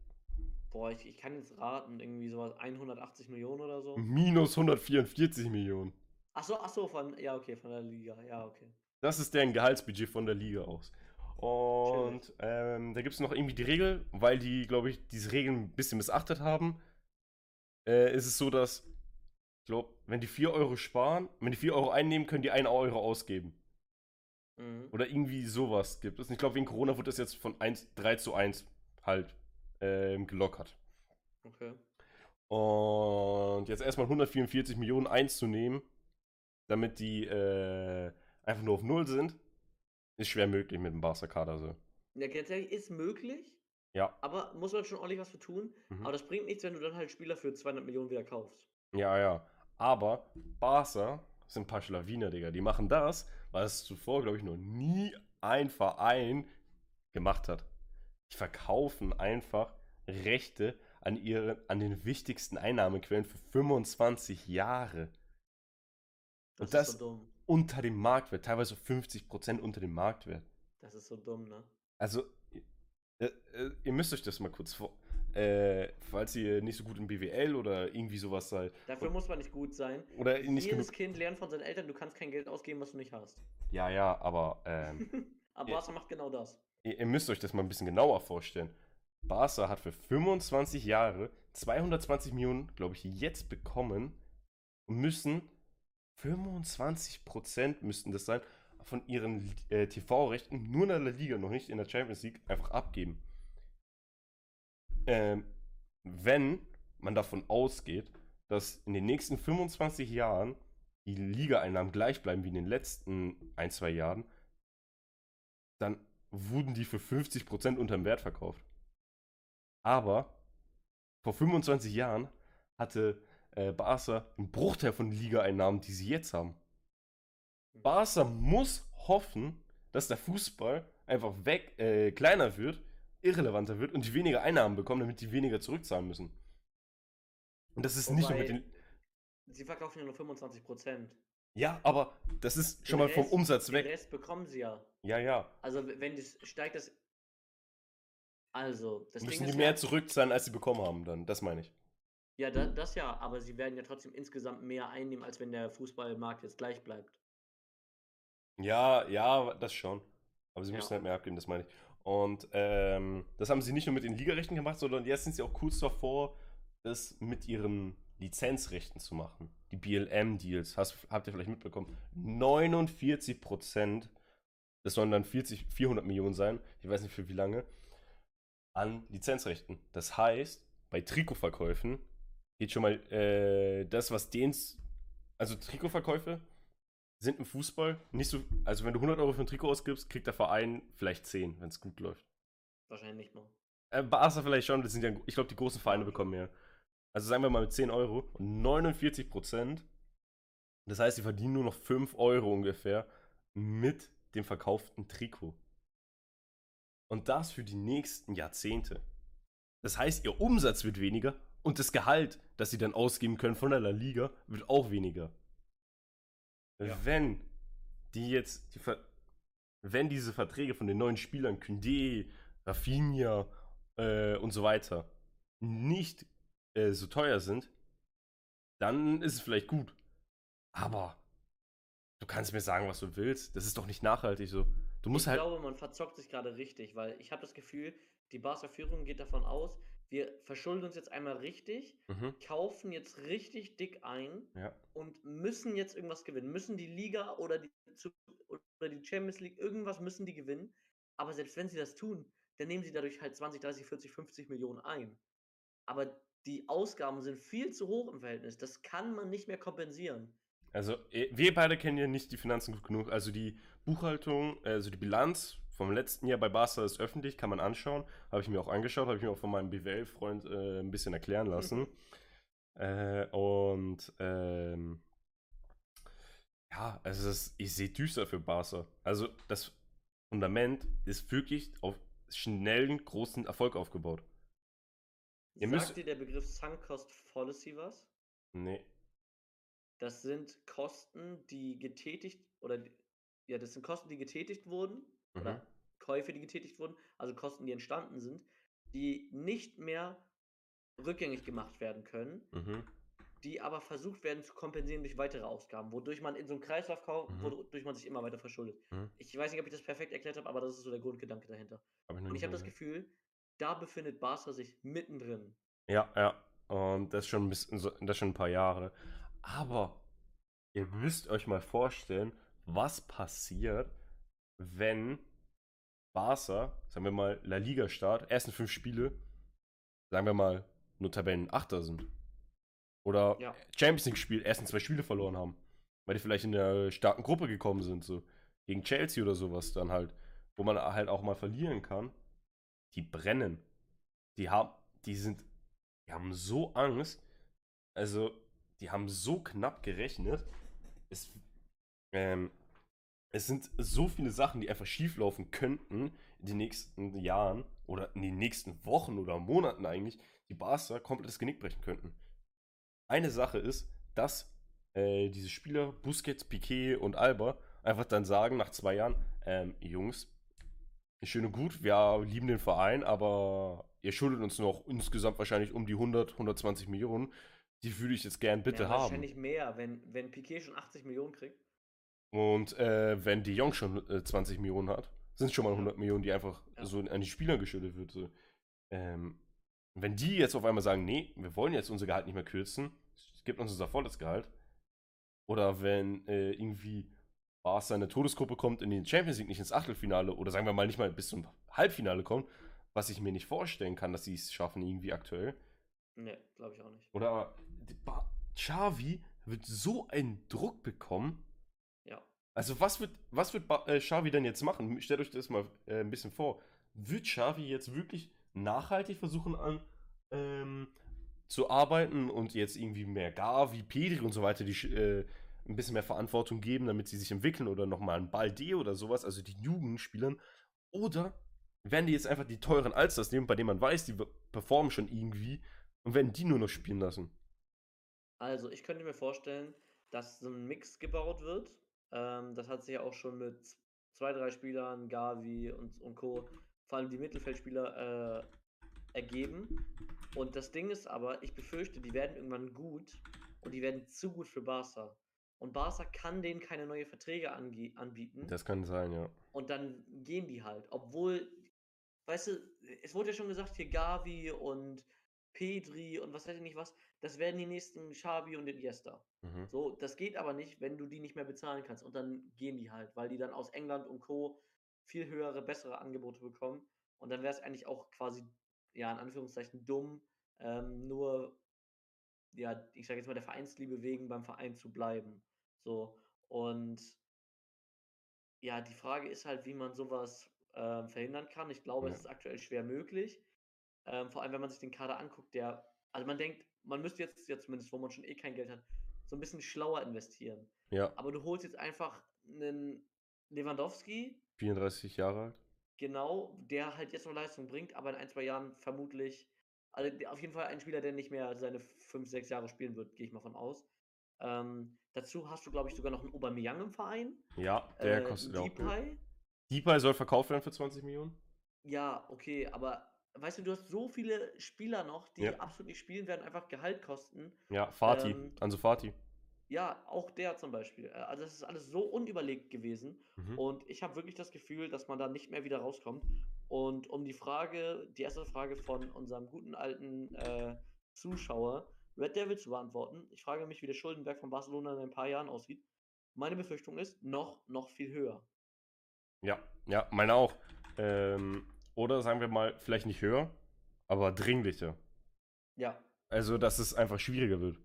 Boah, ich, ich kann jetzt raten, irgendwie sowas 180 Millionen oder so. Minus 144 Millionen. Ach so, ach so, von, ja, okay, von der Liga, ja, okay. Das ist deren Gehaltsbudget von der Liga aus. Und ähm, da gibt es noch irgendwie die Regel, weil die, glaube ich, diese Regeln ein bisschen missachtet haben. Äh, ist es so, dass, ich glaube, wenn die 4 Euro sparen, wenn die 4 Euro einnehmen, können die 1 Euro ausgeben. Mhm. Oder irgendwie sowas gibt es. Ich glaube, wegen Corona wird das jetzt von 1, 3 zu 1 halt ähm, gelockert. Okay. Und jetzt erstmal 144 Millionen einzunehmen, damit die äh, einfach nur auf Null sind, ist schwer möglich mit dem Barca-Kader so. Ja, ist möglich. Ja. Aber muss man schon ordentlich was für tun. Mhm. Aber das bringt nichts, wenn du dann halt Spieler für 200 Millionen wieder kaufst. Ja, ja. Aber Barca sind ein paar Schlawiner, Digga. Die machen das, was zuvor, glaube ich, noch nie ein Verein gemacht hat. Die verkaufen einfach Rechte an, ihre, an den wichtigsten Einnahmequellen für 25 Jahre. Das Und das so unter dem Marktwert, teilweise 50% unter dem Marktwert. Das ist so dumm, ne? Also, ihr, ihr müsst euch das mal kurz vor. Äh, falls ihr nicht so gut im BWL oder irgendwie sowas seid. Dafür muss man nicht gut sein. Oder nicht Jedes Kind lernt von seinen Eltern, du kannst kein Geld ausgeben, was du nicht hast. Ja, ja, aber. Ähm, aber Barca macht genau das. Ihr, ihr, müsst euch das mal ein bisschen genauer vorstellen. Barca hat für 25 Jahre 220 Millionen, glaube ich, jetzt bekommen und müssen 25% müssten das sein, von ihren äh, TV-Rechten nur in der Liga, noch nicht in der Champions League, einfach abgeben. Ähm, wenn man davon ausgeht, dass in den nächsten 25 Jahren die Liga-Einnahmen gleich bleiben wie in den letzten ein, zwei Jahren, dann wurden die für 50% unterm Wert verkauft. Aber vor 25 Jahren hatte äh, Barca einen Bruchteil von Liga-Einnahmen, die sie jetzt haben. Barca muss hoffen, dass der Fußball einfach weg, äh, kleiner wird, irrelevanter wird und die weniger Einnahmen bekommen, damit die weniger zurückzahlen müssen. Und das ist Wobei, nicht nur mit den. Sie verkaufen ja nur 25% Ja, aber das ist den schon mal vom Umsatz weg. Den Rest bekommen sie ja. Ja, ja. Also, wenn das steigt, das. Also, das Müssen Ding die mehr ja, zurückzahlen, als sie bekommen haben, dann. Das meine ich. Ja, da, das ja, aber sie werden ja trotzdem insgesamt mehr einnehmen, als wenn der Fußballmarkt jetzt gleich bleibt. Ja, ja, das schon. Aber sie ja. müssen halt mehr abgeben, das meine ich. Und ähm, das haben sie nicht nur mit den Ligarechten gemacht, sondern jetzt sind sie auch kurz davor, das mit ihren Lizenzrechten zu machen. Die BLM-Deals, habt ihr vielleicht mitbekommen. 49 Prozent, das sollen dann 40, 400 Millionen sein, ich weiß nicht für wie lange, an Lizenzrechten. Das heißt, bei Trikotverkäufen geht schon mal äh, das, was denen, also Trikotverkäufe sind im Fußball nicht so, also wenn du 100 Euro für ein Trikot ausgibst, kriegt der Verein vielleicht 10, wenn es gut läuft. Wahrscheinlich nicht mal. Äh, Barca vielleicht schon, das sind ja, ich glaube, die großen Vereine bekommen mehr. Also sagen wir mal mit 10 Euro und 49 Prozent. Das heißt, sie verdienen nur noch 5 Euro ungefähr mit dem verkauften Trikot. Und das für die nächsten Jahrzehnte. Das heißt, ihr Umsatz wird weniger und das Gehalt, das sie dann ausgeben können von der La Liga, wird auch weniger. Ja. Wenn die jetzt, die wenn diese Verträge von den neuen Spielern, Kündé, Rafinha äh, und so weiter, nicht äh, so teuer sind, dann ist es vielleicht gut. Aber du kannst mir sagen, was du willst. Das ist doch nicht nachhaltig so. Du musst ich halt. Ich glaube, man verzockt sich gerade richtig, weil ich habe das Gefühl, die Barca-Führung geht davon aus, wir verschulden uns jetzt einmal richtig, mhm. kaufen jetzt richtig dick ein ja. und müssen jetzt irgendwas gewinnen. Müssen die Liga oder die, oder die Champions League, irgendwas müssen die gewinnen. Aber selbst wenn sie das tun, dann nehmen sie dadurch halt 20, 30, 40, 50 Millionen ein. Aber die Ausgaben sind viel zu hoch im Verhältnis. Das kann man nicht mehr kompensieren. Also, eh, wir beide kennen ja nicht die Finanzen gut genug. Also, die Buchhaltung, also die Bilanz vom letzten Jahr bei Barca ist öffentlich, kann man anschauen. Habe ich mir auch angeschaut, habe ich mir auch von meinem BWL-Freund äh, ein bisschen erklären lassen. äh, und ähm, ja, also das, ich sehe düster für Barca. Also das Fundament ist wirklich auf schnellen, großen Erfolg aufgebaut. Ihr Sagt dir der Begriff Sunk Cost Fallacy was? Nee. Das sind Kosten, die getätigt oder ja, das sind Kosten, die getätigt wurden mhm. oder Käufe, die getätigt wurden, also Kosten, die entstanden sind, die nicht mehr rückgängig gemacht werden können, mhm. die aber versucht werden zu kompensieren durch weitere Ausgaben, wodurch man in so einem Kreislauf kommt, mhm. wodurch man sich immer weiter verschuldet. Mhm. Ich weiß nicht, ob ich das perfekt erklärt habe, aber das ist so der Grundgedanke dahinter. Hab Und ich habe das Gefühl, da befindet Barca sich mittendrin. Ja, ja. Und das schon ein bisschen, das schon ein paar Jahre. Aber ihr müsst euch mal vorstellen, was passiert, wenn Barca, sagen wir mal, La Liga Start, ersten fünf Spiele, sagen wir mal, nur Tabellenachter sind. Oder ja. Champions League Spiel, ersten zwei Spiele verloren haben. Weil die vielleicht in der starken Gruppe gekommen sind, so. Gegen Chelsea oder sowas dann halt. Wo man halt auch mal verlieren kann. Die brennen. Die haben, die sind, die haben so Angst. Also, die haben so knapp gerechnet. Es, ähm, es sind so viele Sachen, die einfach schieflaufen könnten in den nächsten Jahren oder in den nächsten Wochen oder Monaten eigentlich, die Barca komplett das Genick brechen könnten. Eine Sache ist, dass äh, diese Spieler Busquets, Piquet und Alba einfach dann sagen nach zwei Jahren, ähm, Jungs, schön und gut, wir lieben den Verein, aber ihr schuldet uns noch insgesamt wahrscheinlich um die 100, 120 Millionen. Die würde ich jetzt gern bitte ja, wahrscheinlich haben. Wahrscheinlich mehr, wenn, wenn Piquet schon 80 Millionen kriegt. Und äh, wenn De Jong schon äh, 20 Millionen hat, sind es schon mal 100 Millionen, die einfach ja. so an die Spieler geschuldet wird. So. Ähm, wenn die jetzt auf einmal sagen, nee, wir wollen jetzt unser Gehalt nicht mehr kürzen, gibt uns unser volles Gehalt. Oder wenn äh, irgendwie Barca eine Todesgruppe kommt in den Champions League nicht ins Achtelfinale oder sagen wir mal nicht mal bis zum Halbfinale kommt, was ich mir nicht vorstellen kann, dass sie es schaffen irgendwie aktuell. Nee, glaube ich auch nicht. Oder Xavi wird so einen Druck bekommen. Also was wird, was wird äh, Xavi denn jetzt machen? Stellt euch das mal äh, ein bisschen vor. Wird Xavi jetzt wirklich nachhaltig versuchen an ähm, zu arbeiten und jetzt irgendwie mehr Gavi, Pedri und so weiter, die äh, ein bisschen mehr Verantwortung geben, damit sie sich entwickeln oder nochmal ein Balde oder sowas, also die Jugendspielern. Oder werden die jetzt einfach die teuren Alsters nehmen, bei denen man weiß, die performen schon irgendwie und werden die nur noch spielen lassen? Also, ich könnte mir vorstellen, dass so ein Mix gebaut wird. Ähm, das hat sich ja auch schon mit zwei, drei Spielern, Gavi und, und Co., vor allem die Mittelfeldspieler, äh, ergeben. Und das Ding ist aber, ich befürchte, die werden irgendwann gut und die werden zu gut für Barca. Und Barca kann denen keine neuen Verträge anbieten. Das kann sein, ja. Und dann gehen die halt. Obwohl, weißt du, es wurde ja schon gesagt, hier Gavi und Pedri und was weiß ich nicht was, das werden die nächsten Xavi und Iniesta. Mhm. So, das geht aber nicht, wenn du die nicht mehr bezahlen kannst. Und dann gehen die halt, weil die dann aus England und Co. viel höhere, bessere Angebote bekommen. Und dann wäre es eigentlich auch quasi, ja, in Anführungszeichen dumm, ähm, nur ja, ich sage jetzt mal, der Vereinsliebe wegen beim Verein zu bleiben. So. Und ja, die Frage ist halt, wie man sowas ähm, verhindern kann. Ich glaube, ja. es ist aktuell schwer möglich. Ähm, vor allem, wenn man sich den Kader anguckt, der, also man denkt, man müsste jetzt, jetzt zumindest, wo man schon eh kein Geld hat, so ein bisschen schlauer investieren. Ja. Aber du holst jetzt einfach einen Lewandowski. 34 Jahre alt. Genau, der halt jetzt noch Leistung bringt, aber in ein, zwei Jahren vermutlich also auf jeden Fall ein Spieler, der nicht mehr seine fünf, sechs Jahre spielen wird, gehe ich mal von aus. Ähm, dazu hast du, glaube ich, sogar noch einen Aubameyang im Verein. Ja, der äh, kostet auch Depay. Depay soll verkauft werden für 20 Millionen? Ja, okay, aber weißt du, du hast so viele Spieler noch, die ja. absolut nicht spielen werden, einfach Gehalt kosten. Ja, Fatih, ähm, also Fatih. Ja, auch der zum Beispiel. Äh, also es ist alles so unüberlegt gewesen. Mhm. Und ich habe wirklich das Gefühl, dass man da nicht mehr wieder rauskommt. Und um die Frage, die erste Frage von unserem guten alten äh, Zuschauer, Red Devil zu beantworten, ich frage mich, wie der Schuldenberg von Barcelona in ein paar Jahren aussieht. Meine Befürchtung ist, noch, noch viel höher. Ja, ja, meine auch. Ähm, oder sagen wir mal, vielleicht nicht höher, aber dringlicher. Ja. Also, dass es einfach schwieriger wird.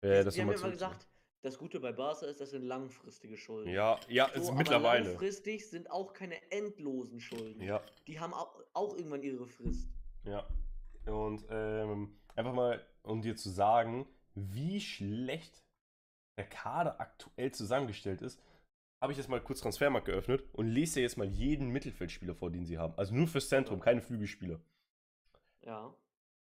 Äh, das wir haben ja immer gesagt, das Gute bei Barca ist, das sind langfristige Schulden. Ja, ja, so, ist mittlerweile. langfristig sind auch keine endlosen Schulden. Ja. Die haben auch, auch irgendwann ihre Frist. Ja. Und ähm, einfach mal, um dir zu sagen, wie schlecht der Kader aktuell zusammengestellt ist, habe ich jetzt mal kurz Transfermarkt geöffnet und lese jetzt mal jeden Mittelfeldspieler vor, den sie haben. Also nur fürs Zentrum, ja. keine Flügelspieler. Ja.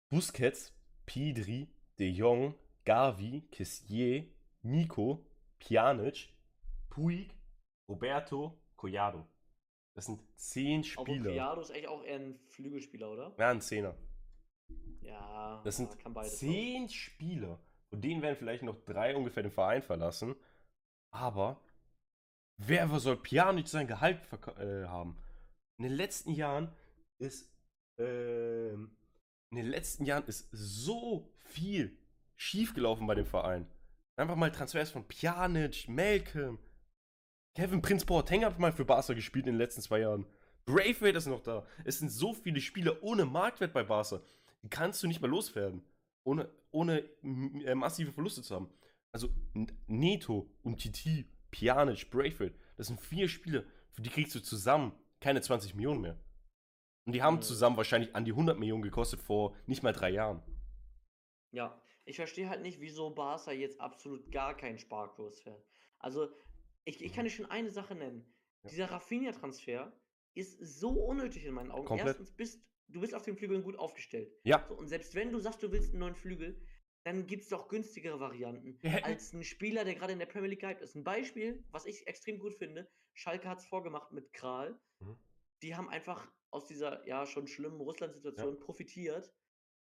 Busquets, Pedri, De Jong, Gavi, Kessier, Nico, Pjanic, Puig, Roberto, Collado. Das sind zehn Spieler. Aber Collado ist eigentlich auch eher ein Flügelspieler, oder? Ja, ein Zehner. Ja, das sind zehn. Spieler. Von denen werden vielleicht noch drei ungefähr den Verein verlassen. Aber wer soll Pjanic sein Gehalt äh, haben? In den letzten Jahren ist äh, in den letzten Jahren ist so viel schiefgelaufen bei dem Verein. Einfach mal Transfers von Pjanic, Malcolm. Kevin Prince Boateng hat mal für Barca gespielt in den letzten zwei Jahren. Braithwaite ist noch da. Es sind so viele Spieler ohne Marktwert bei Barca. Die kannst du nicht mehr loswerden. Ohne, ohne äh, massive Verluste zu haben. Also Neto, Umtiti, Pjanic, Braithwaite, das sind vier Spieler, für die kriegst du zusammen keine 20 Millionen mehr. Und die haben mhm. zusammen wahrscheinlich an die 100 Millionen gekostet vor nicht mal drei Jahren. Ja, ich verstehe halt nicht, wieso Barca jetzt absolut gar keinen Sparkurs fährt. Also, ich, ich kann dir schon eine Sache nennen. Ja. Dieser Rafinha-Transfer ist so unnötig in meinen Augen. Komplett. Erstens bist du bist auf den Flügeln gut aufgestellt. Ja. So, und selbst wenn du sagst, du willst einen neuen Flügel, dann gibt es doch günstigere Varianten als ein Spieler, der gerade in der Premier League gehypt ist. Ein Beispiel, was ich extrem gut finde, Schalke hat es vorgemacht mit Kral. Mhm. Die haben einfach aus dieser ja schon schlimmen Russland-Situation ja. profitiert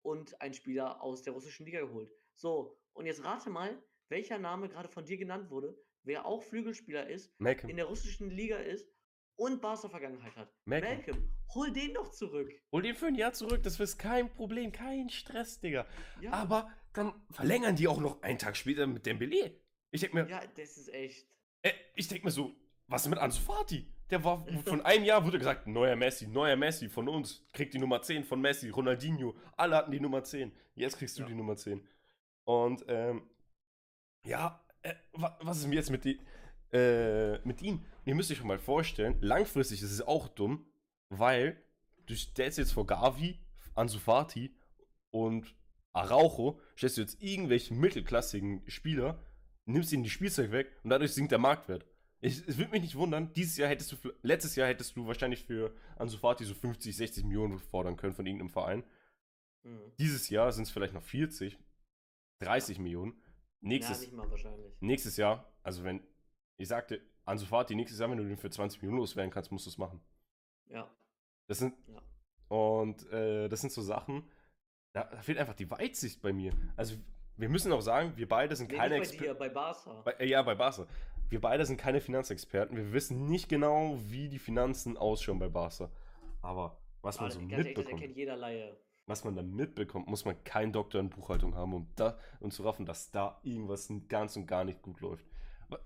und einen Spieler aus der russischen Liga geholt. So, und jetzt rate mal, welcher Name gerade von dir genannt wurde, wer auch Flügelspieler ist, Malcolm. in der russischen Liga ist und Barca-Vergangenheit hat. Malcolm. Malcolm. hol den doch zurück. Hol den für ein Jahr zurück, das ist kein Problem, kein Stress, Digga. Ja. Aber dann verlängern die auch noch einen Tag später mit Dembele. Ich denke mir. Ja, das ist echt. Äh, ich denke mir so, was ist mit Ansu Fati? Der war von einem Jahr wurde gesagt, neuer Messi, neuer Messi von uns, kriegt die Nummer 10 von Messi, Ronaldinho, alle hatten die Nummer 10. Jetzt kriegst du ja. die Nummer 10. Und ähm, ja, äh, was ist mir jetzt mit, die, äh, mit ihm? Ihr müsst euch schon mal vorstellen, langfristig ist es auch dumm, weil du stellst jetzt vor Gavi, Ansu Fati und Araujo, stellst du jetzt irgendwelchen mittelklassigen Spieler, nimmst ihnen die Spielzeug weg und dadurch sinkt der Marktwert. Ich, es würde mich nicht wundern, dieses Jahr hättest du, letztes Jahr hättest du wahrscheinlich für Ansu Fati so 50, 60 Millionen fordern können von irgendeinem Verein. Mhm. Dieses Jahr sind es vielleicht noch 40, 30 ja. Millionen. Nächstes, ja, nicht mal wahrscheinlich. Nächstes Jahr, also wenn, ich sagte, Ansu Fati, nächstes Jahr, wenn du den für 20 Millionen loswerden kannst, musst du es machen. Ja. Das sind, ja. und äh, das sind so Sachen, da, fehlt einfach die Weitsicht bei mir. Also, wir müssen auch sagen, wir beide sind nee, keine Experten. Bei Barca. Bei, äh, ja, bei Barca. Wir beide sind keine Finanzexperten. Wir wissen nicht genau, wie die Finanzen ausschauen bei Barca. Aber was man Aber so mitbekommt. Ehrlich. Was man da mitbekommt, muss man keinen Doktor in Buchhaltung haben, um, da, um zu raffen, dass da irgendwas ganz und gar nicht gut läuft.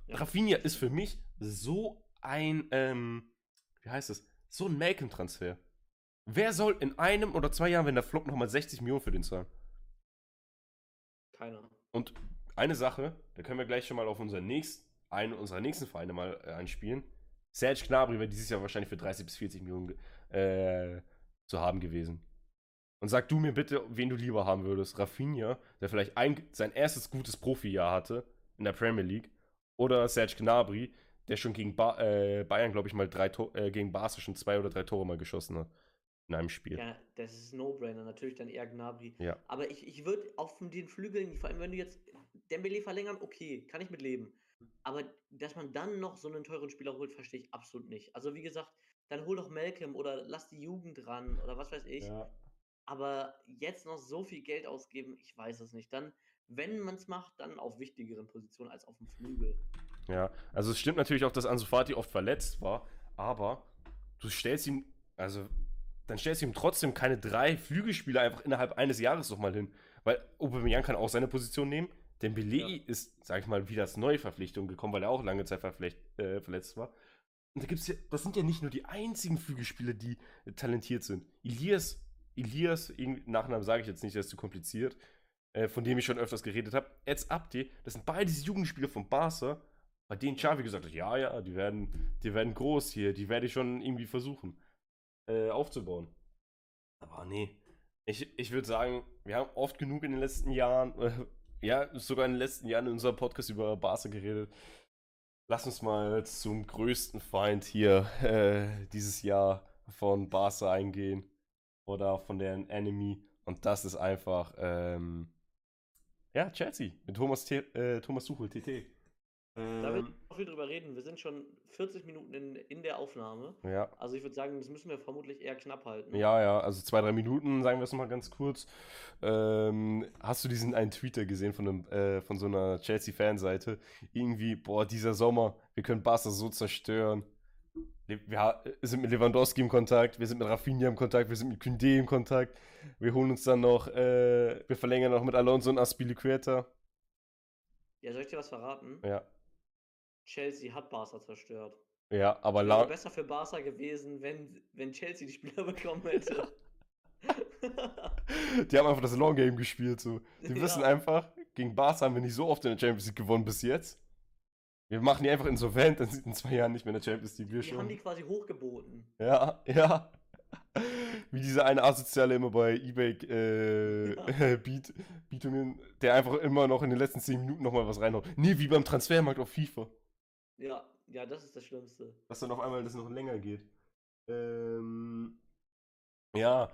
Ja. Rafinha ist für mich so ein, ähm, wie heißt es, so ein Malcolm-Transfer. Wer soll in einem oder zwei Jahren, wenn der floppt, nochmal 60 Millionen für den zahlen? Keiner. Und eine Sache, da können wir gleich schon mal auf unser nächst, einen unserer nächsten Vereine mal äh, einspielen. Serge Gnabry wäre dieses Jahr wahrscheinlich für 30 bis 40 Millionen äh, zu haben gewesen. Und sag du mir bitte, wen du lieber haben würdest. Rafinha, der vielleicht ein, sein erstes gutes Profijahr hatte in der Premier League, oder Serge Gnabry, der schon gegen ba äh, Bayern, glaube ich, mal drei Tor äh, gegen Barca schon zwei oder drei Tore mal geschossen hat in einem Spiel. Ja, das ist No-Brainer, natürlich dann eher Gnabry. Ja. Aber ich, ich würde auf den Flügeln, vor allem wenn du jetzt Dembele verlängern, okay, kann ich mit leben. Aber dass man dann noch so einen teuren Spieler holt, verstehe ich absolut nicht. Also wie gesagt, dann hol doch Malcolm oder lass die Jugend ran oder was weiß ich. Ja. Aber jetzt noch so viel Geld ausgeben, ich weiß es nicht. Dann, wenn man es macht, dann auf wichtigeren Positionen als auf dem Flügel. Ja, also es stimmt natürlich auch, dass Ansu Fati oft verletzt war, aber du stellst ihn, also dann stellst du ihm trotzdem keine drei Flügelspieler einfach innerhalb eines Jahres nochmal hin. Weil Aubameyang kann auch seine Position nehmen. Dembele ja. ist, sag ich mal, wieder als neue Verpflichtung gekommen, weil er auch lange Zeit äh, verletzt war. Und da gibt's ja, das sind ja nicht nur die einzigen Flügelspieler, die äh, talentiert sind. Elias, Elias, Nachnamen sage ich jetzt nicht, der ist zu kompliziert, äh, von dem ich schon öfters geredet habe. Eds Abdi, das sind beide diese Jugendspieler von Barca, bei denen Xavi gesagt hat, ja, ja, die werden, die werden groß hier, die werde ich schon irgendwie versuchen äh, aufzubauen. Aber nee, ich, ich würde sagen, wir haben oft genug in den letzten Jahren, äh, ja, sogar in den letzten Jahren in unserem Podcast über Barca geredet. Lass uns mal zum größten Feind hier äh, dieses Jahr von Barca eingehen. Oder von deren Enemy. Und das ist einfach, ähm, ja, Chelsea mit Thomas, T äh, Thomas Tuchel, TT. Ähm, da will ich noch viel drüber reden. Wir sind schon 40 Minuten in, in der Aufnahme. Ja. Also ich würde sagen, das müssen wir vermutlich eher knapp halten. Ja, ja, also zwei, drei Minuten, sagen wir es mal ganz kurz. Ähm, hast du diesen einen Tweeter gesehen von, einem, äh, von so einer Chelsea-Fanseite? Irgendwie, boah, dieser Sommer, wir können Barca so zerstören. Wir sind mit Lewandowski im Kontakt, wir sind mit Rafinha im Kontakt, wir sind mit Kündé im Kontakt. Wir holen uns dann noch, äh, wir verlängern noch mit Alonso und Aspilicueta. Ja, soll ich dir was verraten? Ja. Chelsea hat Barca zerstört. Ja, aber Es wäre besser für Barca gewesen, wenn, wenn Chelsea die Spieler bekommen hätte. die haben einfach das Long Game gespielt. So. Die Ja. wissen einfach, gegen Barca haben wir nicht so oft in der Champions League gewonnen bis jetzt. Wir machen die einfach insolvent, dann sind in zwei Jahren nicht mehr in der Champions League. Wir Die haben schon. die quasi hochgeboten. Ja, ja. Wie dieser eine Asoziale immer bei Ebay äh, Beat, Beatungen, der einfach immer noch in den letzten 10 Minuten nochmal was reinhaut. Nee, wie beim Transfermarkt auf FIFA. Ja, ja, das ist das Schlimmste. Dass dann auf einmal das noch länger geht. Ähm, ja,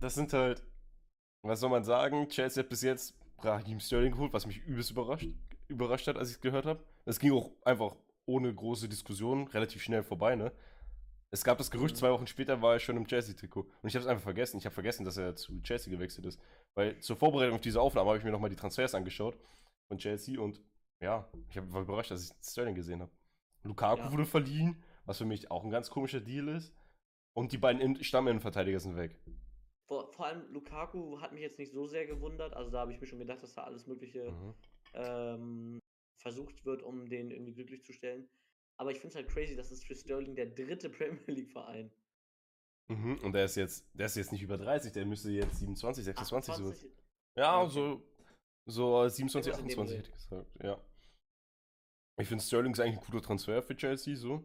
das sind halt, was soll man sagen? Chelsea hat bis jetzt Raheem Sterling geholt, was mich übelst überrascht, überrascht hat, als ich es gehört habe. Das ging auch einfach ohne große Diskussion relativ schnell vorbei, ne? Es gab das Gerücht, Mhm. zwei Wochen später war er schon im Chelsea-Trikot. Und ich habe es einfach vergessen. Ich habe vergessen, dass er zu Chelsea gewechselt ist. Weil zur Vorbereitung auf diese Aufnahme habe ich mir nochmal die Transfers angeschaut von Chelsea und ja, ich war überrascht, dass ich Sterling gesehen habe. Lukaku Ja. wurde verliehen, was für mich auch ein ganz komischer Deal ist. Und die beiden In- Stamminnenverteidiger sind weg. Vor, vor allem Lukaku hat mich jetzt nicht so sehr gewundert. Also da habe ich mir schon gedacht, dass da alles Mögliche Mhm. ähm, versucht wird, um den irgendwie glücklich zu stellen. Aber ich finde es halt crazy, dass es für Sterling der dritte Premier League-Verein. Mhm. Und der ist jetzt, der ist jetzt nicht über 30, der müsste jetzt 27, 26 so. 28. Ja, Okay. so, so 27, Irgendwas in dem 28 hätte ich gesagt, ja. Ich finde Sterling ist eigentlich ein guter Transfer für Chelsea, so.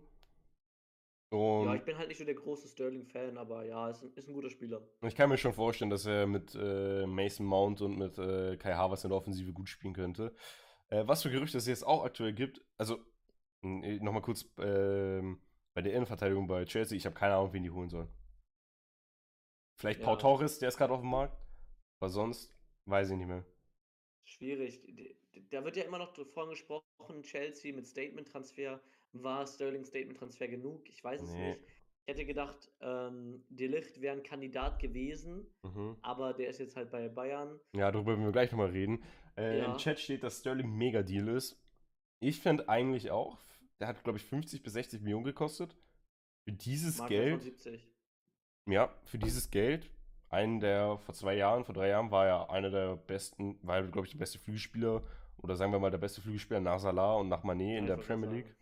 Und Ja, ich bin halt nicht so der große Sterling-Fan, aber ja, ist ein, ist ein guter Spieler. ich kann mir schon vorstellen, dass er mit äh, Mason Mount und mit äh, Kai Havertz in der Offensive gut spielen könnte. Äh, was für Gerüchte es jetzt auch aktuell gibt, also nochmal kurz ähm, bei der Innenverteidigung bei Chelsea, ich habe keine Ahnung, wen die holen sollen. Vielleicht Ja. Torres, der ist gerade auf dem Markt, aber sonst weiß ich nicht mehr. Schwierig. Da wird ja immer noch davon gesprochen, Chelsea mit Statement-Transfer. War Sterling Statement-Transfer genug? Ich weiß es Nee. nicht. Ich hätte gedacht, ähm, De Ligt wäre ein Kandidat gewesen, Mhm. aber der ist jetzt halt bei Bayern. Ja, darüber werden wir gleich nochmal reden. Äh, Ja. Im Chat steht, dass Sterling Mega-Deal ist. Ich finde eigentlich auch, der hat, glaube ich, 50 bis 60 Millionen gekostet. Für dieses von Geld, 70. ja, für dieses Geld, einen der vor zwei Jahren, vor drei Jahren war er einer der besten, war, glaube ich, der beste Flügelspieler oder sagen wir mal der beste Flügelspieler nach Salah und nach Mané in der Premier League.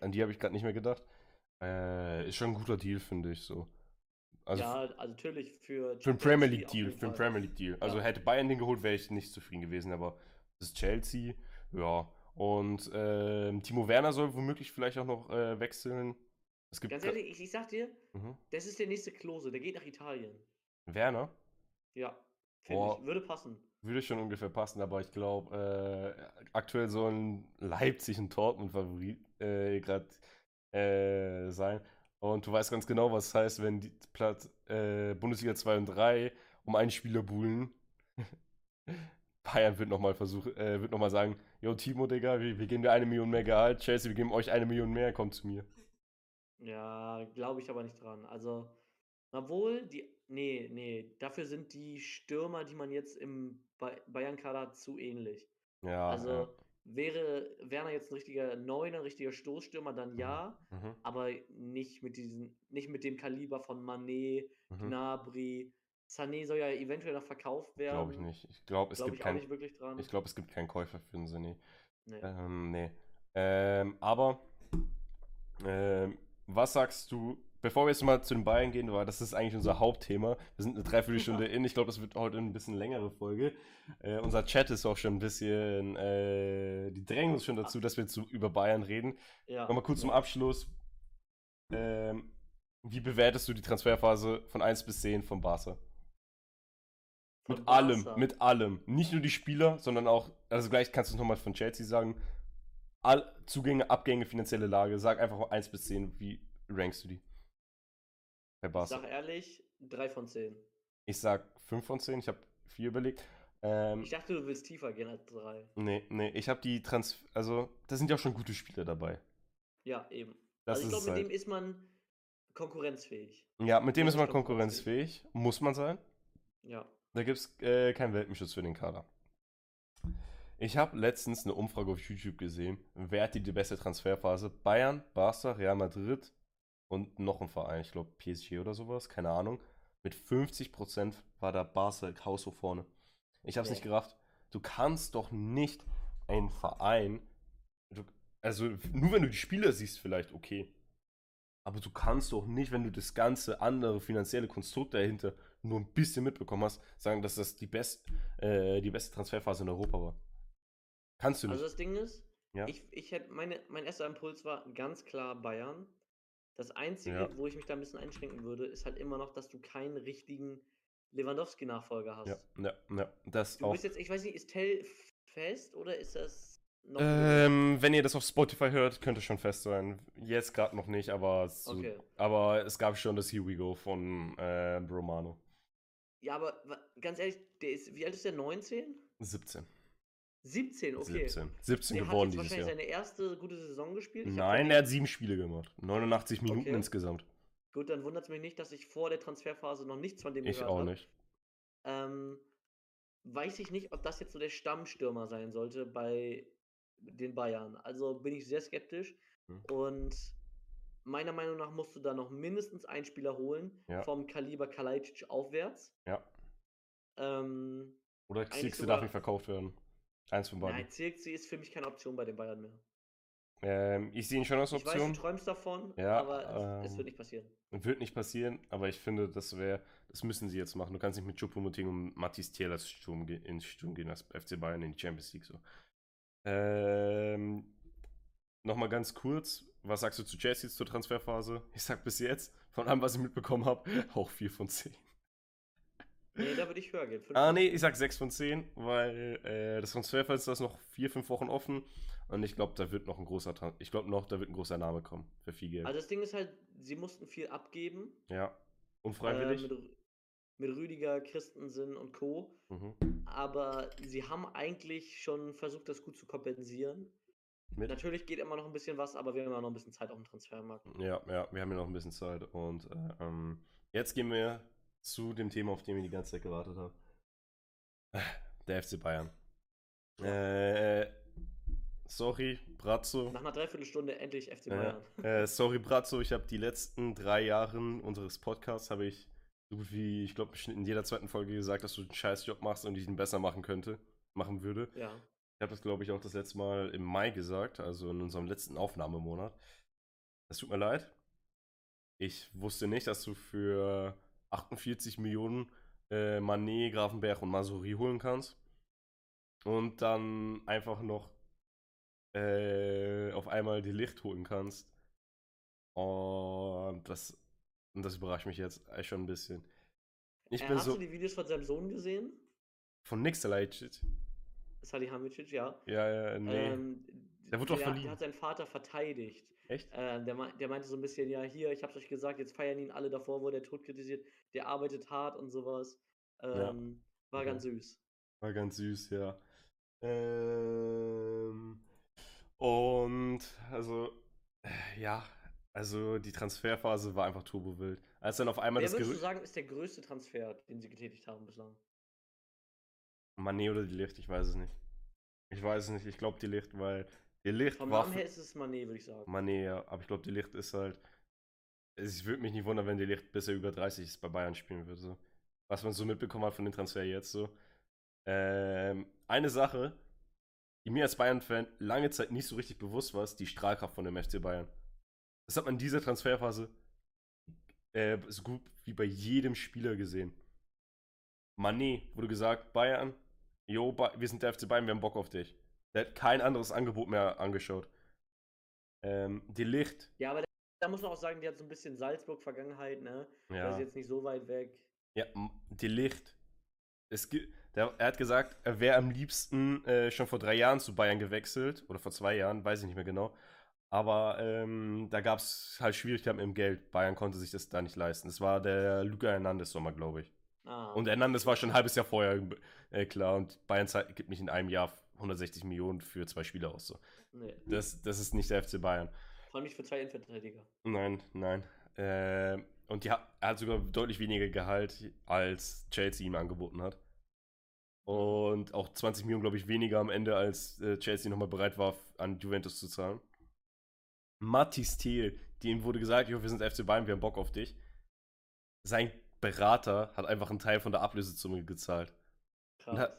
An die habe ich gerade nicht mehr gedacht. Äh, ist schon ein guter Deal, finde ich so. Also ja, also natürlich für Für einen Premier League Deal, für einen. Premier League Deal. Also Ja. hätte Bayern den geholt, wäre ich nicht zufrieden gewesen, aber das ist Chelsea, ja. Und ähm, Timo Werner soll womöglich vielleicht auch noch äh, wechseln. Es gibt Ganz ehrlich, ich, ich sag dir, Mhm. das ist der nächste Klose, der geht nach Italien. Werner Ja, finde ich, würde passen. Würde schon ungefähr passen, aber ich glaube, äh, aktuell sollen Leipzig und Dortmund Favorit äh, gerade äh, sein. Und du weißt ganz genau, was es heißt, wenn die Platz äh, Bundesliga 2 und 3 um einen Spieler buhlen. Bayern wird nochmal versuchen, äh, wird nochmal sagen, yo Timo, Digga, wir, wir geben dir eine Million mehr Gehalt, Chelsea, wir geben euch eine Million mehr, kommt zu mir. Ja, glaube ich aber nicht dran. Also, obwohl die, nee, nee, dafür sind die Stürmer, die man jetzt im Ba- Bayern-Kader zu ähnlich. Ja, Also, ja. wäre Werner jetzt ein richtiger Neuner, ein richtiger Stoßstürmer, dann ja, Mhm, aber nicht mit diesen, nicht mit dem Kaliber von Mané, mhm. Gnabry. Sané soll ja eventuell noch verkauft werden. Glaube ich nicht. Ich glaube, es Glaube gibt. Ich glaube, es gibt keinen Käufer für den Sané. Nee. Ähm, nee. Ähm, aber, ähm, was sagst du, bevor wir jetzt mal zu den Bayern gehen, weil das ist eigentlich unser Hauptthema. Wir sind eine Dreiviertelstunde in. Ich glaube, das wird heute ein bisschen längere Folge. Äh, unser Chat ist auch schon ein bisschen, äh, die drängen uns schon dazu, dass wir zu, über Bayern reden. Ja. Nochmal kurz zum Abschluss. Ähm, wie bewertest du die Transferphase von 1 bis 10 von Barca? Von Mit allem, Barca. mit allem. Nicht nur die Spieler, sondern auch, also gleich kannst du es nochmal von Chelsea sagen. All, Zugänge, Abgänge, finanzielle Lage. Sag einfach mal 1 bis 10, wie rankst du die? Bei Ich Barca. sag ehrlich, 3 von 10. Ich sag 5 von 10, ich habe 4 überlegt. Ähm, Ich dachte, du willst tiefer gehen als 3. nee, nee, ich habe die Trans... Also, da sind ja auch schon gute Spieler dabei. Ja, eben. Das also ich glaube, mit halt. dem ist man konkurrenzfähig. Ja, mit dem ist man konkurrenzfähig. Muss man sein. Ja. Da gibt es äh, keinen Welpenschutz für den Kader. Ich habe letztens eine Umfrage auf YouTube gesehen. Wer hat die, die beste Transferphase? Bayern, Barca, Real Madrid und noch ein Verein, ich glaube PSG oder sowas, keine Ahnung. Mit 50% war da Barca haushoch vorne. Ich habe es nicht gerafft. Du kannst doch nicht einen Verein, du, also nur wenn du die Spieler siehst, vielleicht okay. Aber du kannst doch nicht, wenn du das ganze andere finanzielle Konstrukt dahinter nur ein bisschen mitbekommen hast, sagen, dass das die, best, äh, die beste Transferphase in Europa war. Kannst du nicht. Also das Ding ist, ja. ich, ich hätte meine, mein erster Impuls war ganz klar Bayern. Das Einzige, ja. wo ich mich da ein bisschen einschränken würde, ist halt immer noch, dass du keinen richtigen Lewandowski-Nachfolger hast. Ja, ja, ja. Das du auch. bist jetzt, ich weiß nicht, ist Tell fest oder ist das noch. Ähm, wenn ihr das auf Spotify hört, könnte schon fest sein. Jetzt gerade noch nicht, aber, so, okay. aber es gab schon das Here We Go von äh, Romano. Ja, aber ganz ehrlich, der ist, wie alt ist der? 19? 17. 17, okay. 17, 17 der geworden hat wahrscheinlich Jahr. seine erste gute Saison gespielt. Ich Nein, er hat sieben Spiele gemacht. 89 Minuten okay. insgesamt. Gut, dann wundert es mich nicht, dass ich vor der Transferphase noch nichts von dem ich gehört habe. Ich auch nicht. Ähm, weiß ich nicht, ob das jetzt so der Stammstürmer sein sollte bei den Bayern. Also bin ich sehr skeptisch. Hm. Und meiner Meinung nach musst du da noch mindestens einen Spieler holen, ja. vom Kaliber Kalajdzic aufwärts. Ja. Ähm, Oder Xixi darf nicht verkauft werden. Eins von beiden. Nein, Xixi ist für mich keine Option bei den Bayern mehr. Ähm, ich sehe ihn schon als Option. Ich weiß, du träumst davon, ja, aber ähm, es, wird nicht passieren. Wird nicht passieren, aber ich finde, das wäre, das müssen sie jetzt machen. Du kannst nicht mit Choupo-Moting und Mathis Thiel als Sturm, ins Sturm gehen, als FC Bayern in die Champions League so. Ähm, Nochmal ganz kurz, was sagst du zu Chelsea zur Transferphase? Ich sag bis jetzt, von allem, was ich mitbekommen habe, auch 4 von 10. Nee, da würde ich höher gehen. Ah, nee, ich sag 6 von 10, weil äh, das Transferfenster ist noch 4, 5 Wochen offen und ich glaube, da wird noch ein großer ich glaube noch, da wird ein großer Name kommen für viel Geld. Also das Ding ist halt, sie mussten viel abgeben. Ja. Unfreiwillig. Äh, mit, mit, Rüdiger, Christensen und Co. Mhm. Aber sie haben eigentlich schon versucht, das gut zu kompensieren. Mit? Natürlich geht immer noch ein bisschen was, aber wir haben ja noch ein bisschen Zeit auf dem Transfermarkt. Ja, ja, wir haben ja noch ein bisschen Zeit. Und äh, ähm, jetzt gehen wir zu dem Thema, auf dem ich die ganze Zeit gewartet habe. Der FC Bayern. Äh, sorry, Brazzo. Nach einer Dreiviertelstunde endlich FC Bayern. Äh, sorry, Brazzo, ich habe die letzten drei Jahre unseres Podcasts, habe ich so gut wie, ich glaube, in jeder zweiten Folge gesagt, dass du einen scheiß Job machst und ich ihn besser machen könnte, machen würde. Ja. Ich habe das, glaube ich, auch das letzte Mal im Mai gesagt, also in unserem letzten Aufnahmemonat. Es tut mir leid. Ich wusste nicht, dass du für 48 Millionen äh, Manet, Grafenberg und Masuri holen kannst. Und dann einfach noch äh, auf einmal die Licht holen kannst. Und das, und das überrascht mich jetzt schon ein bisschen. Ich äh, bin hast so, du die Videos von seinem Sohn gesehen? Von Nix Salihamidzic? Salihamidzic, ja. Ja, ja, nee. Ähm, der wurde doch verliehen. Der hat seinen Vater verteidigt. Echt? Äh, der, der, meinte so ein bisschen, ja, hier, ich hab's euch gesagt, jetzt feiern ihn alle davor, wo der Tod kritisiert. Der arbeitet hart und sowas. Ähm, ja. War ganz süß. War ganz süß, ja. Ähm, und also, ja, also die Transferphase war einfach turbowild. Als dann auf einmal Wer das würdest du sagen, ist der größte Transfer, den sie getätigt haben bislang? Mané oder die Licht, ich weiß es nicht. Ich weiß es nicht, ich glaube die Licht, weil die Licht Vom war. Namen her ist es Mané, würde ich sagen. Mané, ja, aber ich glaube die Licht ist halt. Es würde mich nicht wundern, wenn die Licht bis er über 30 ist bei Bayern spielen würde. So. Was man so mitbekommen hat von den Transfer jetzt so. Ähm, eine Sache, die mir als Bayern-Fan lange Zeit nicht so richtig bewusst war, ist die Strahlkraft von dem FC Bayern. Das hat man in dieser Transferphase äh, so gut wie bei jedem Spieler gesehen. Mané wurde gesagt, Bayern, jo, wir sind der FC Bayern, wir haben Bock auf dich. Der hat kein anderes Angebot mehr angeschaut. Ähm, die Licht. Ja, aber da muss man auch sagen, die hat so ein bisschen Salzburg-Vergangenheit, ne? Ja. Das ist jetzt nicht so weit weg. Ja, die Licht. Es gibt, der, er hat gesagt, er wäre am liebsten äh, schon vor drei Jahren zu Bayern gewechselt. Oder vor zwei Jahren, weiß ich nicht mehr genau. Aber ähm, da gab es halt Schwierigkeiten im Geld. Bayern konnte sich das da nicht leisten. Das war der Luca Hernandez-Sommer, glaube ich. Ah, und Hernandez war schon ein halbes Jahr vorher äh, klar. Und Bayern gibt nicht in einem Jahr 160 Millionen für zwei Spieler aus. So. Nee. Das, das ist nicht der FC Bayern. Vor allem nicht für zwei Innenverteidiger. Nein, nein. Äh, und hat, er hat sogar deutlich weniger Gehalt, als Chelsea ihm angeboten hat. Und auch 20 Millionen, glaube ich, weniger am Ende, als äh, Chelsea nochmal bereit war, an Juventus zu zahlen. Mattis Thiel, dem wurde gesagt, jo, wir sind FC Bayern, wir haben Bock auf dich. Sein Berater hat einfach einen Teil von der Ablösesumme gezahlt. Krass.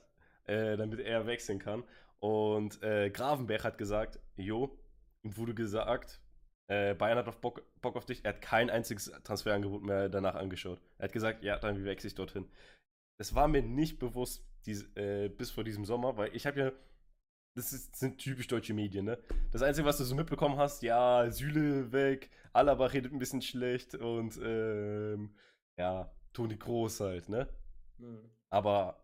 Äh, damit er wechseln kann. Und äh, Gravenberg hat gesagt, jo, ihm wurde gesagt, äh, Bayern hat auf Bock, Bock auf dich. Er hat kein einziges Transferangebot mehr danach angeschaut. Er hat gesagt, ja, dann wechsle ich dorthin. Das war mir nicht bewusst dies, äh, bis vor diesem Sommer, weil ich habe ja das ist, sind typisch deutsche Medien, ne? Das Einzige, was du so mitbekommen hast, ja, Süle weg, Alaba redet ein bisschen schlecht und ähm, ja, Toni Groß halt, ne? Mhm. Aber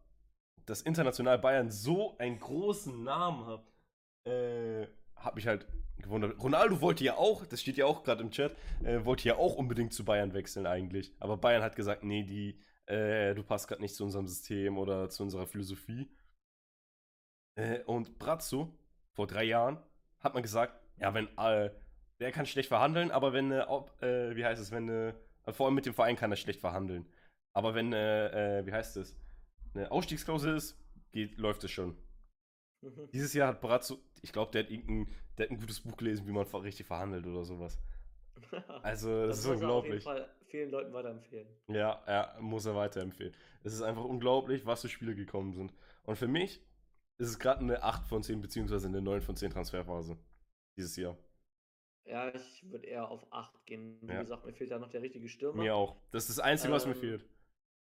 dass international Bayern so einen großen Namen hat, äh, hat mich halt gewundert. Ronaldo wollte ja auch, das steht ja auch gerade im Chat, äh, wollte ja auch unbedingt zu Bayern wechseln eigentlich. Aber Bayern hat gesagt, nee, die, äh, du passt gerade nicht zu unserem System oder zu unserer Philosophie. Äh, und Brazzo, vor drei Jahren, hat man gesagt, ja, wenn, äh, der kann schlecht verhandeln, aber wenn, äh, wie heißt es, wenn, äh, vor allem mit dem Verein kann er schlecht verhandeln. Aber wenn, äh, äh, wie heißt es, eine Ausstiegsklausel ist, geht, läuft es schon. Mhm. Dieses Jahr hat Brazzo, ich glaube, der, der hat ein gutes Buch gelesen, wie man richtig verhandelt oder sowas. Also, das, das ist unglaublich. Auf jeden Fall vielen Leuten weiterempfehlen. Ja, er muss er weiterempfehlen. Es ist einfach unglaublich, was für Spiele gekommen sind. Und für mich ist es gerade eine 8 von 10 beziehungsweise eine 9 von 10 Transferphase dieses Jahr. Ja, ich würde eher auf 8 gehen. Wie ja. gesagt, mir fehlt da noch der richtige Stürmer. Mir auch. Das ist das Einzige, ähm, was mir ähm, fehlt.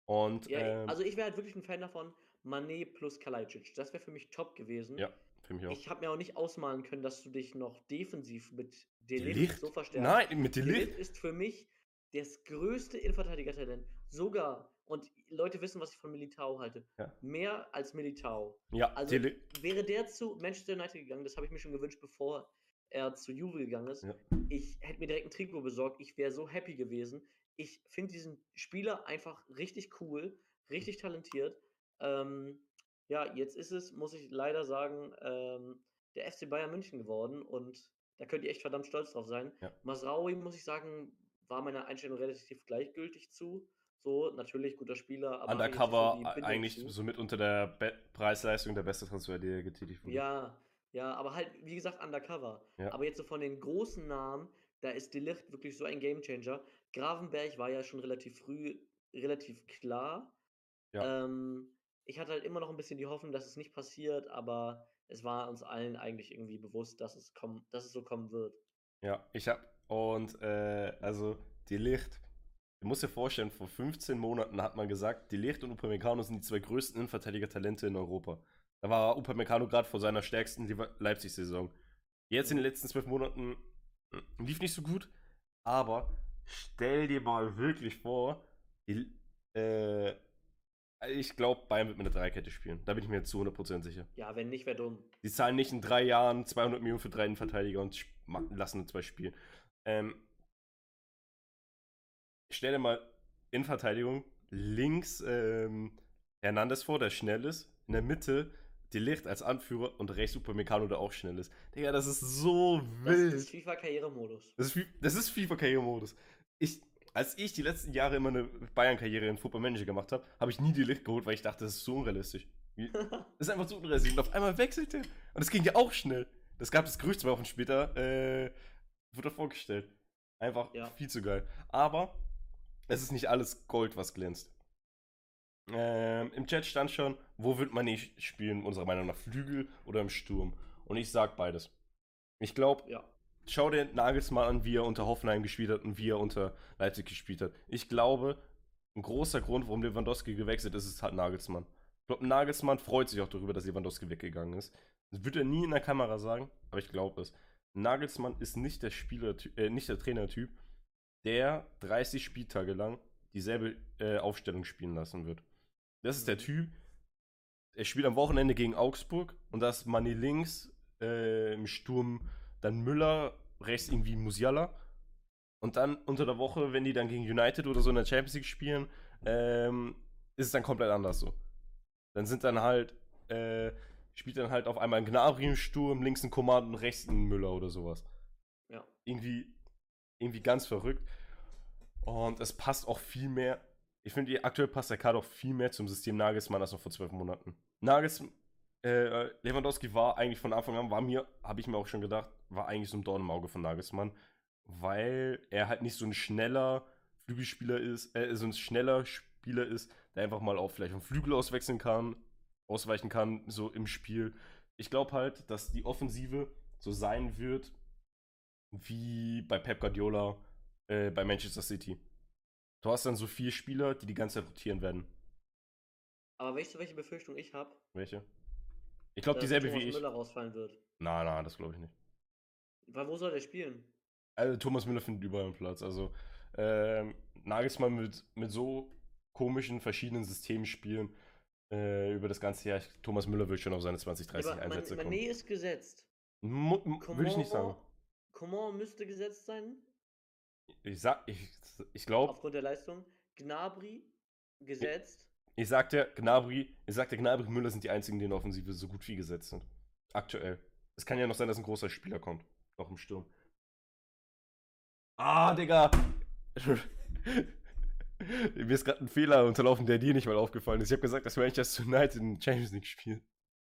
Und, ja, ähm, also ich wäre halt wirklich ein Fan davon, Manet plus Kalajdzic. Das wäre für mich top gewesen. Ja, für mich auch. Ich habe mir auch nicht ausmalen können, dass du dich noch defensiv mit Delicht, so verstärkst. Nein, mit Delicht. Delicht ist für mich das größte Innenverteidiger-Talent. Sogar, und Leute wissen, was ich von Militao halte, ja. mehr als Militao. Ja, also Deli wäre der zu Manchester United gegangen, das habe ich mir schon gewünscht, bevor er zu Juve gegangen ist. Ja. Ich hätte mir direkt ein Trikot besorgt, ich wäre so happy gewesen. Ich finde diesen Spieler einfach richtig cool, richtig talentiert. Ähm, ja, jetzt ist es, muss ich leider sagen, ähm, der FC Bayern München geworden und da könnt ihr echt verdammt stolz drauf sein. Ja. Masraoui, muss ich sagen, war meiner Einstellung relativ gleichgültig zu. So, natürlich guter Spieler. Aber Undercover eigentlich, eigentlich somit unter der Be Preisleistung der beste Transfer, der getätigt wurde. Ja, ja, aber halt, wie gesagt, Undercover. Ja. Aber jetzt so von den großen Namen, da ist Delicht wirklich so ein Gamechanger. Gravenberg war ja schon relativ früh relativ klar. Ja. Ähm, ich hatte halt immer noch ein bisschen die Hoffnung, dass es nicht passiert, aber es war uns allen eigentlich irgendwie bewusst, dass es, kommen, dass es so kommen wird. Ja, ich hab, und äh, also die Licht, du musst dir vorstellen, vor 15 Monaten hat man gesagt, die Licht und Upamecano sind die zwei größten Innenverteidiger-Talente in Europa. Da war Upamecano gerade vor seiner stärksten Leipzig-Saison. Jetzt in den letzten zwölf Monaten hm, lief nicht so gut, aber stell dir mal wirklich vor, die, äh, ich glaube, Bayern wird mit einer Dreikette spielen. Da bin ich mir jetzt zu 100% sicher. Ja, wenn nicht, wäre dumm. Die zahlen nicht in drei Jahren 200 Millionen für drei Innenverteidiger und lassen zwei spielen. Ähm, stell dir mal Innenverteidigung links ähm, Hernandez vor, der schnell ist. In der Mitte Delicht als Anführer und rechts Upamecano, der auch schnell ist. Digga, das ist so wild. Das ist FIFA-Karrieremodus. Das ist, das ist FIFA-Karrieremodus. Ich, als ich die letzten Jahre immer eine Bayern-Karriere in Football Manager gemacht habe, habe ich nie die Licht geholt, weil ich dachte, das ist so unrealistisch. das ist einfach so unrealistisch. Und auf einmal wechselte. Und es ging ja auch schnell. Das gab das Gerücht zwei Wochen später, äh, wurde vorgestellt. Einfach ja. viel zu geil. Aber es ist nicht alles Gold, was glänzt. Ähm, Im Chat stand schon, wo wird man nicht spielen, unserer Meinung nach, Flügel oder im Sturm? Und ich sag beides. Ich glaube, ja schau dir Nagelsmann an, wie er unter Hoffenheim gespielt hat und wie er unter Leipzig gespielt hat. Ich glaube, ein großer Grund, warum Lewandowski gewechselt ist, ist halt Nagelsmann. Ich glaube, Nagelsmann freut sich auch darüber, dass Lewandowski weggegangen ist. Das wird er nie in der Kamera sagen, aber ich glaube es. Nagelsmann ist nicht der Spieler, äh, nicht der Trainertyp, der 30 Spieltage lang dieselbe äh, Aufstellung spielen lassen wird. Das ist der mhm. Typ, er spielt am Wochenende gegen Augsburg und da ist Manni links äh, im Sturm dann Müller, rechts irgendwie Musiala. Und dann unter der Woche, wenn die dann gegen United oder so in der Champions League spielen, ähm, ist es dann komplett anders so. Dann sind dann halt, äh, spielt dann halt auf einmal ein Gnabry im Sturm, links ein Command und rechts ein Müller oder sowas. Ja. Irgendwie, irgendwie ganz verrückt. Und es passt auch viel mehr. Ich finde, aktuell passt der Kader auch viel mehr zum System Nagelsmann als noch vor zwölf Monaten. Nagelsmann, äh, Lewandowski war eigentlich von Anfang an, war mir, habe ich mir auch schon gedacht, war eigentlich so ein Dorn im Auge von Nagelsmann, weil er halt nicht so ein schneller Flügelspieler ist, äh, so ein schneller Spieler ist, der einfach mal auch vielleicht einen Flügel auswechseln kann, ausweichen kann, so im Spiel. Ich glaube halt, dass die Offensive so sein wird, wie bei Pep Guardiola äh, bei Manchester City. Du hast dann so vier Spieler, die die ganze Zeit rotieren werden. Aber weißt du, welche Befürchtung ich habe? Welche? Ich glaube dieselbe Thomas wie ich. Müller rausfallen wird. Nein, nein, das glaube ich nicht. Weil wo soll der spielen? Also Thomas Müller findet überall einen Platz. Also ähm, Nagelsmann mit, mit so komischen verschiedenen Systemen spielen äh, über das ganze Jahr. Thomas Müller wird schon auf seine 20, 30 Aber Einsätze Man, kommen. Mané ist gesetzt. Würde ich nicht sagen. Coman müsste gesetzt sein, Ich sag, ich, ich glaube, aufgrund der Leistung. Gnabry gesetzt. Ich sag dir, Gnabry, ich sag dir, Gnabry und Müller sind die einzigen, die in der Offensive so gut wie gesetzt sind. Aktuell. Es kann ja noch sein, dass ein großer Spieler kommt. Noch im Sturm. Ah, Digga! Mir ist gerade ein Fehler unterlaufen, der dir nicht mal aufgefallen ist. Ich habe gesagt, dass Manchester United in Champions League spielt.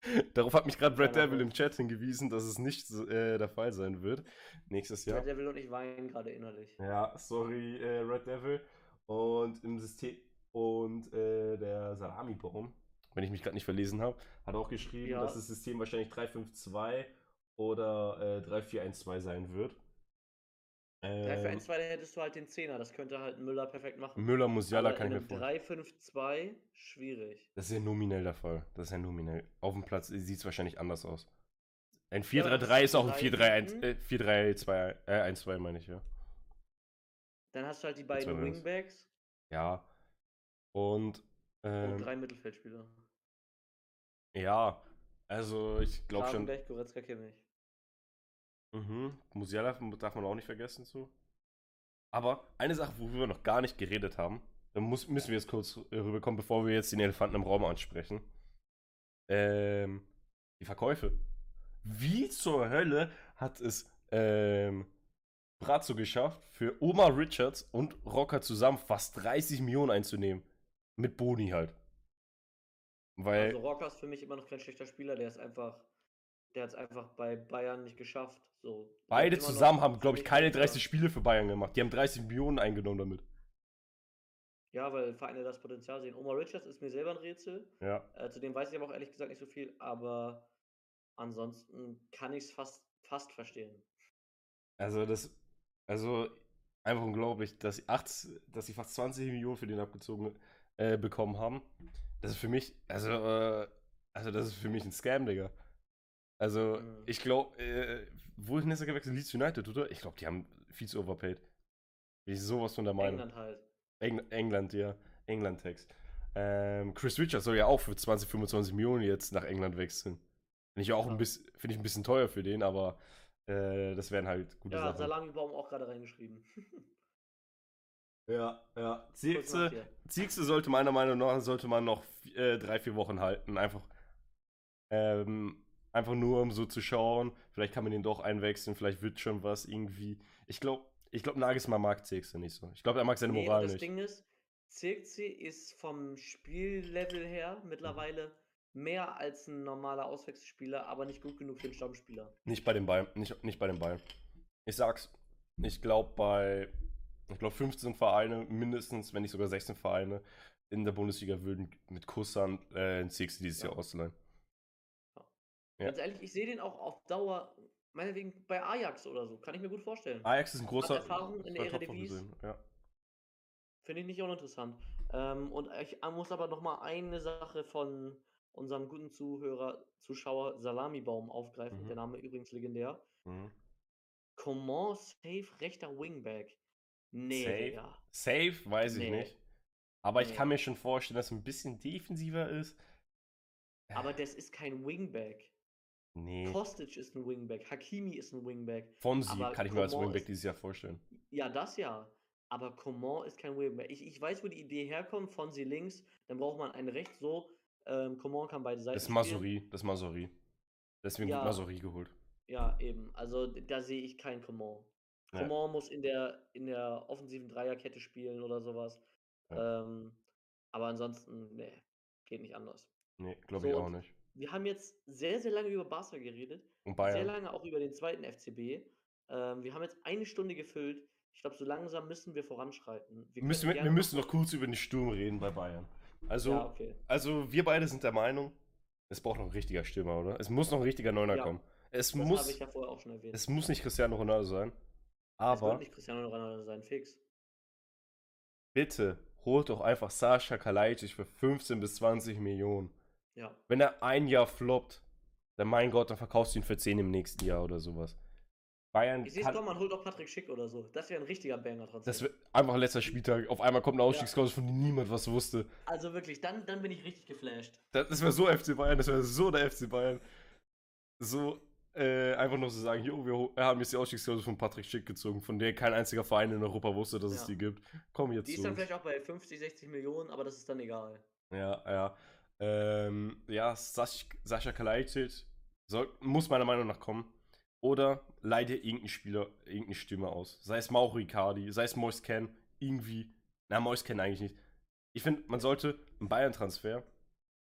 Darauf hat mich gerade Brad Keiner Devil im. Chat hingewiesen, dass es nicht äh, der Fall sein wird. Nächstes Jahr. Ja. Der will und ich weinen gerade innerlich. Ja, sorry, äh, Red Devil. Und im System und äh, der Salami-Baum, wenn ich mich gerade nicht verlesen habe, hat auch geschrieben, Ja. dass das System wahrscheinlich 352 oder äh, 3412 sein wird. 3 für Ähm, 1 2, da hättest du halt den Zehner. Das könnte halt Müller perfekt machen. Müller, Musiala Aber kann ich mir vorstellen. 3 5 2 schwierig. Das ist ja nominell der Fall. Das ist ja nominell. Auf dem Platz sieht es wahrscheinlich anders aus. Ein Ja, aber 4-3-3 ist auch ein drei 4-3-1, hinten. äh, 4-3-2, äh, 1-2 meine ich, ja. Dann hast du halt die beiden. Wingbacks Ja. Und, und ähm, drei Mittelfeldspieler. ja, also ich glaube schon, Goretzka, Kimmich. Mhm. Musiala darf man auch nicht vergessen zu. Aber eine Sache, worüber wir noch gar nicht geredet haben, da muss, müssen wir jetzt kurz rüberkommen, bevor wir jetzt den Elefanten im Raum ansprechen. Ähm, die Verkäufe. Wie zur Hölle hat es ähm, Brazzo geschafft, für Omar Richards und Rocker zusammen fast 30 Millionen einzunehmen? Mit Boni halt. Weil. Also Rocker ist für mich immer noch kein schlechter Spieler, der ist einfach, der hat es einfach bei Bayern nicht geschafft. So. Beide zusammen haben, glaube ich, keine ein guter- 30 Spiele für Bayern gemacht. Die haben 30 Millionen eingenommen damit. Ja, weil Vereine das Potenzial sehen. Omar Richards ist mir selber ein Rätsel. Ja. Äh, zu dem weiß ich aber auch ehrlich gesagt nicht so viel, aber ansonsten kann ich es fast, fast verstehen. Also das, also einfach unglaublich, dass sie, acht, dass sie fast 20 Millionen für den abgezogen äh, bekommen haben. Das ist für mich, also, äh, also das ist für mich ein Scam, Digga. Also ich glaube, äh, wohin ist er gewechselt? Leeds United, oder? Ich glaube, die haben viel zu overpaid. Bin ich sowas von der Meinung. England halt. Eng England, ja. England-Text. Ähm, Chris Richards soll ja auch für 20, 25 Millionen jetzt nach England wechseln. Finde ich auch ein Ja. bisschen, finde ich ein bisschen teuer für den, aber äh, das wären halt gute Ja, Sachen. Salami-Baum auch gerade reingeschrieben. Ja, ja. Dir. Ziegste sollte meiner Meinung nach sollte man noch äh, drei, vier Wochen halten. Einfach, ähm, einfach nur um so zu schauen. Vielleicht kann man den doch einwechseln, vielleicht wird schon was irgendwie. Ich glaube, ich glaube, Nagelsmann mag Ziegste nicht so. Ich glaube, er mag seine Nee, Moral das nicht. Ding ist, Zirkzee ist vom Spiellevel her mittlerweile mehr als ein normaler Auswechselspieler, aber nicht gut genug für einen Stammspieler. Nicht bei den Bayern. Nicht, nicht bei den Bayern. Ich sag's. Ich glaube bei. Ich glaube 15 Vereine, mindestens, wenn nicht sogar 16 Vereine in der Bundesliga würden mit Kusshand äh, in Sixty dieses Ja. Jahr ausleihen. Ja. Ganz ehrlich, ich sehe den auch auf Dauer, meinetwegen bei Ajax oder so, kann ich mir gut vorstellen. Ajax ist ein großer. Erfahrung in der Eredivisie. Ja. Finde ich nicht uninteressant. Ähm, und ich muss aber noch mal eine Sache von unserem guten Zuhörer, Zuschauer Salamibaum aufgreifen. Mhm. Der Name übrigens legendär. Mhm. Coman safe rechter Wingback. Nee, Safe? Digga. Safe, weiß ich Nee. nicht. Aber ich Nee. kann mir schon vorstellen, dass es ein bisschen defensiver ist. Aber das ist kein Wingback. Nee. Kostic ist ein Wingback. Hakimi ist ein Wingback. Fonsi kann ich mir als Coman Wingback ist- dieses Jahr vorstellen. Ja, das ja. Aber Coman ist kein Wingback. Ich, ich weiß, wo die Idee herkommt. Fonsi links, dann braucht man einen rechts so. Ähm, Coman kann beide Seiten Das ist. Masuri. Das ist Masuri. Deswegen Ja. wird Masuri geholt. Ja, eben. Also da sehe ich kein Coman. Ja. Coman muss in der, in der offensiven Dreierkette spielen oder sowas. Ähm, aber ansonsten, nee, geht nicht anders. Nee, glaube So, ich auch nicht. Wir haben jetzt sehr, sehr lange über Barca geredet. Und Sehr Bayern. lange auch über den zweiten FCB. Ähm, wir haben jetzt eine Stunde gefüllt. Ich glaube, so langsam müssen wir voranschreiten. Wir Müssen wir, wir müssen noch kurz über den Sturm reden bei Bayern. Also, Ja, okay. also wir beide sind der Meinung, es braucht noch ein richtiger Stürmer, oder? Es muss noch ein richtiger Neuner Ja. kommen. Es Das habe muss, ich ja vorher auch schon erwähnt. es muss nicht Cristiano Ronaldo sein. Aber. Wird nicht Cristiano Ronaldo sein, fix. Bitte, holt doch einfach Sascha Kalajdzic für 15 bis 20 Millionen. Ja. Wenn er ein Jahr floppt, dann mein Gott, dann verkaufst du ihn für 10 im nächsten Jahr oder sowas. Bayern. Ich sehe es man holt auch Patrick Schick oder so. Das wäre ein richtiger Banger trotzdem. Das wird einfach letzter Spieltag. Auf einmal kommt eine Ausstiegsklausel, von dem niemand was wusste. Also wirklich, dann, dann bin ich richtig geflasht. Das, das wäre so FC Bayern, das wäre so der FC Bayern. So, äh, einfach nur zu so sagen, jo, wir haben jetzt die Ausstiegsklausel von Patrick Schick gezogen, von der kein einziger Verein in Europa wusste, dass ja. es die gibt. Komm jetzt Die ist dann vielleicht auch bei 50, 60 Millionen, aber das ist dann egal. Ja, ja. Ähm, ja, Sas Sascha Kalajdzic muss meiner Meinung nach kommen. Oder leide irgendeinen Spieler, irgendeine Stimme aus. Sei es Mauro Icardi, sei es Mois Ken, irgendwie. Na, Mois Ken eigentlich nicht. Ich finde, man sollte einen Bayern-Transfer,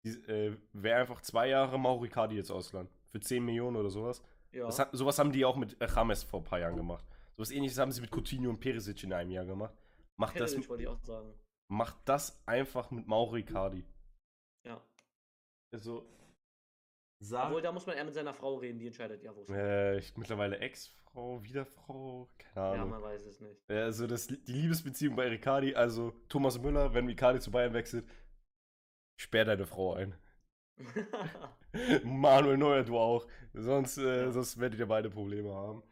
äh, wäre einfach zwei Jahre Mauro Icardi jetzt ausleihen. Für 10 Millionen oder sowas. Ja. Das hat, sowas haben die auch mit James vor ein paar Jahren gemacht. Sowas ähnliches haben sie mit Coutinho und Perisic in einem Jahr gemacht. Macht Perisic das, wollte ich auch sagen. Macht das einfach mit Mauro Icardi. Ja. Also, Sag, Obwohl, da muss man eher mit seiner Frau reden, die entscheidet ja, wo es äh, ich, Mittlerweile Ex-Frau, Wiederfrau, keine Ahnung. Ja, man weiß es nicht. Also das, die Liebesbeziehung bei Ricardi, also Thomas Müller, wenn Ricardi zu Bayern wechselt, sperr deine Frau ein. Manuel Neuer, du auch. Sonst, äh, ja. sonst werdet ihr beide Probleme haben.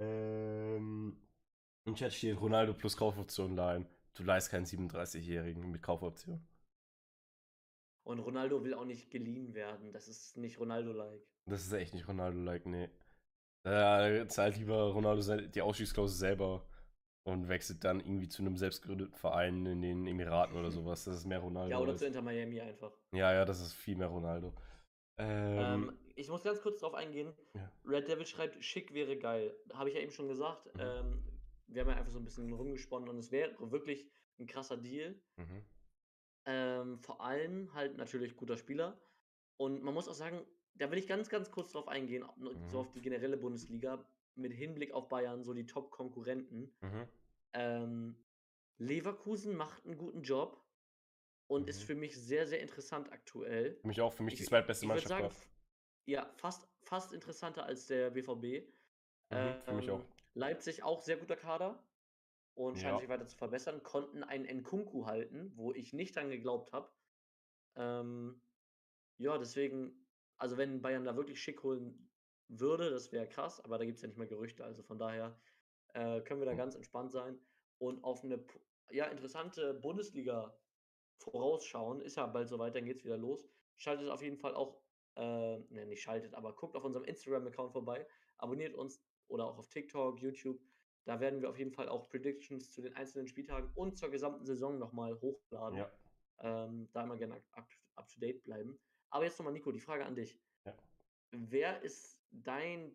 Ähm, Im Chat steht Ronaldo plus Kaufoption leihen. Du leist keinen 37-Jährigen mit Kaufoption. Und Ronaldo will auch nicht geliehen werden. Das ist nicht Ronaldo-like. Das ist echt nicht Ronaldo-like, nee. Da zahlt lieber Ronaldo die Ausstiegsklausel selber und wechselt dann irgendwie zu einem selbstgegründeten Verein in den Emiraten oder sowas. Das ist mehr Ronaldo. Ja, oder zu Inter Miami einfach. Ja, ja, das ist viel mehr Ronaldo. Ähm, ähm, ich muss ganz kurz drauf eingehen. Ja. Red Devil schreibt, schick wäre geil. Habe ich ja eben schon gesagt. Mhm. Ähm, wir haben ja einfach so ein bisschen rumgesponnen und es wäre wirklich ein krasser Deal. Mhm. Ähm, vor allem halt natürlich guter Spieler. Und man muss auch sagen, da will ich ganz, ganz kurz drauf eingehen, mhm. so auf die generelle Bundesliga, mit Hinblick auf Bayern, so die Top-Konkurrenten. Mhm. Ähm, Leverkusen macht einen guten Job und mhm. ist für mich sehr, sehr interessant aktuell. Für mich auch, für mich ich, die zweitbeste Mannschaft. Sagen, ja, fast, fast interessanter als der BVB. Mhm, äh, für mich ähm, auch. Leipzig auch sehr guter Kader und ja. scheinen sich weiter zu verbessern, konnten einen Nkunku halten, wo ich nicht dran geglaubt habe. Ähm, ja, deswegen, also wenn Bayern da wirklich schick holen würde, das wäre krass, aber da gibt es ja nicht mehr Gerüchte, also von daher äh, können wir da hm. ganz entspannt sein und auf eine ja, interessante Bundesliga vorausschauen. Ist ja bald soweit, dann geht es wieder los. Schaltet auf jeden Fall auch, äh, ne, nicht schaltet, aber guckt auf unserem Instagram-Account vorbei, abonniert uns oder auch auf TikTok, YouTube da werden wir auf jeden Fall auch Predictions zu den einzelnen Spieltagen und zur gesamten Saison nochmal hochladen. Ja. Ähm, da immer gerne up, up, to date bleiben. Aber jetzt nochmal, Nico, die Frage an dich. Ja. Wer ist dein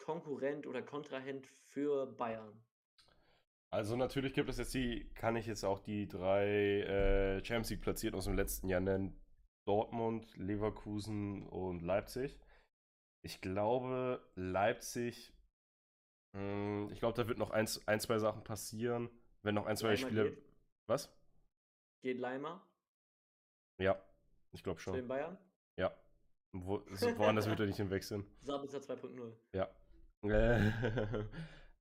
Top-Konkurrent oder Kontrahent für Bayern? Also natürlich gibt es jetzt die, kann ich jetzt auch die drei äh, Champions League platziert aus dem letzten Jahr nennen. Dortmund, Leverkusen und Leipzig. Ich glaube, Leipzig hm, ich glaube, da wird noch ein, ein, zwei Sachen passieren, wenn noch ein, zwei Leimer Spiele. Geht. Was? Geht Leimer? Ja, ich glaube schon. Zu den Bayern? Ja. Wo, woanders wird er nicht hinwechseln. Sabitzer 2.0. Ja.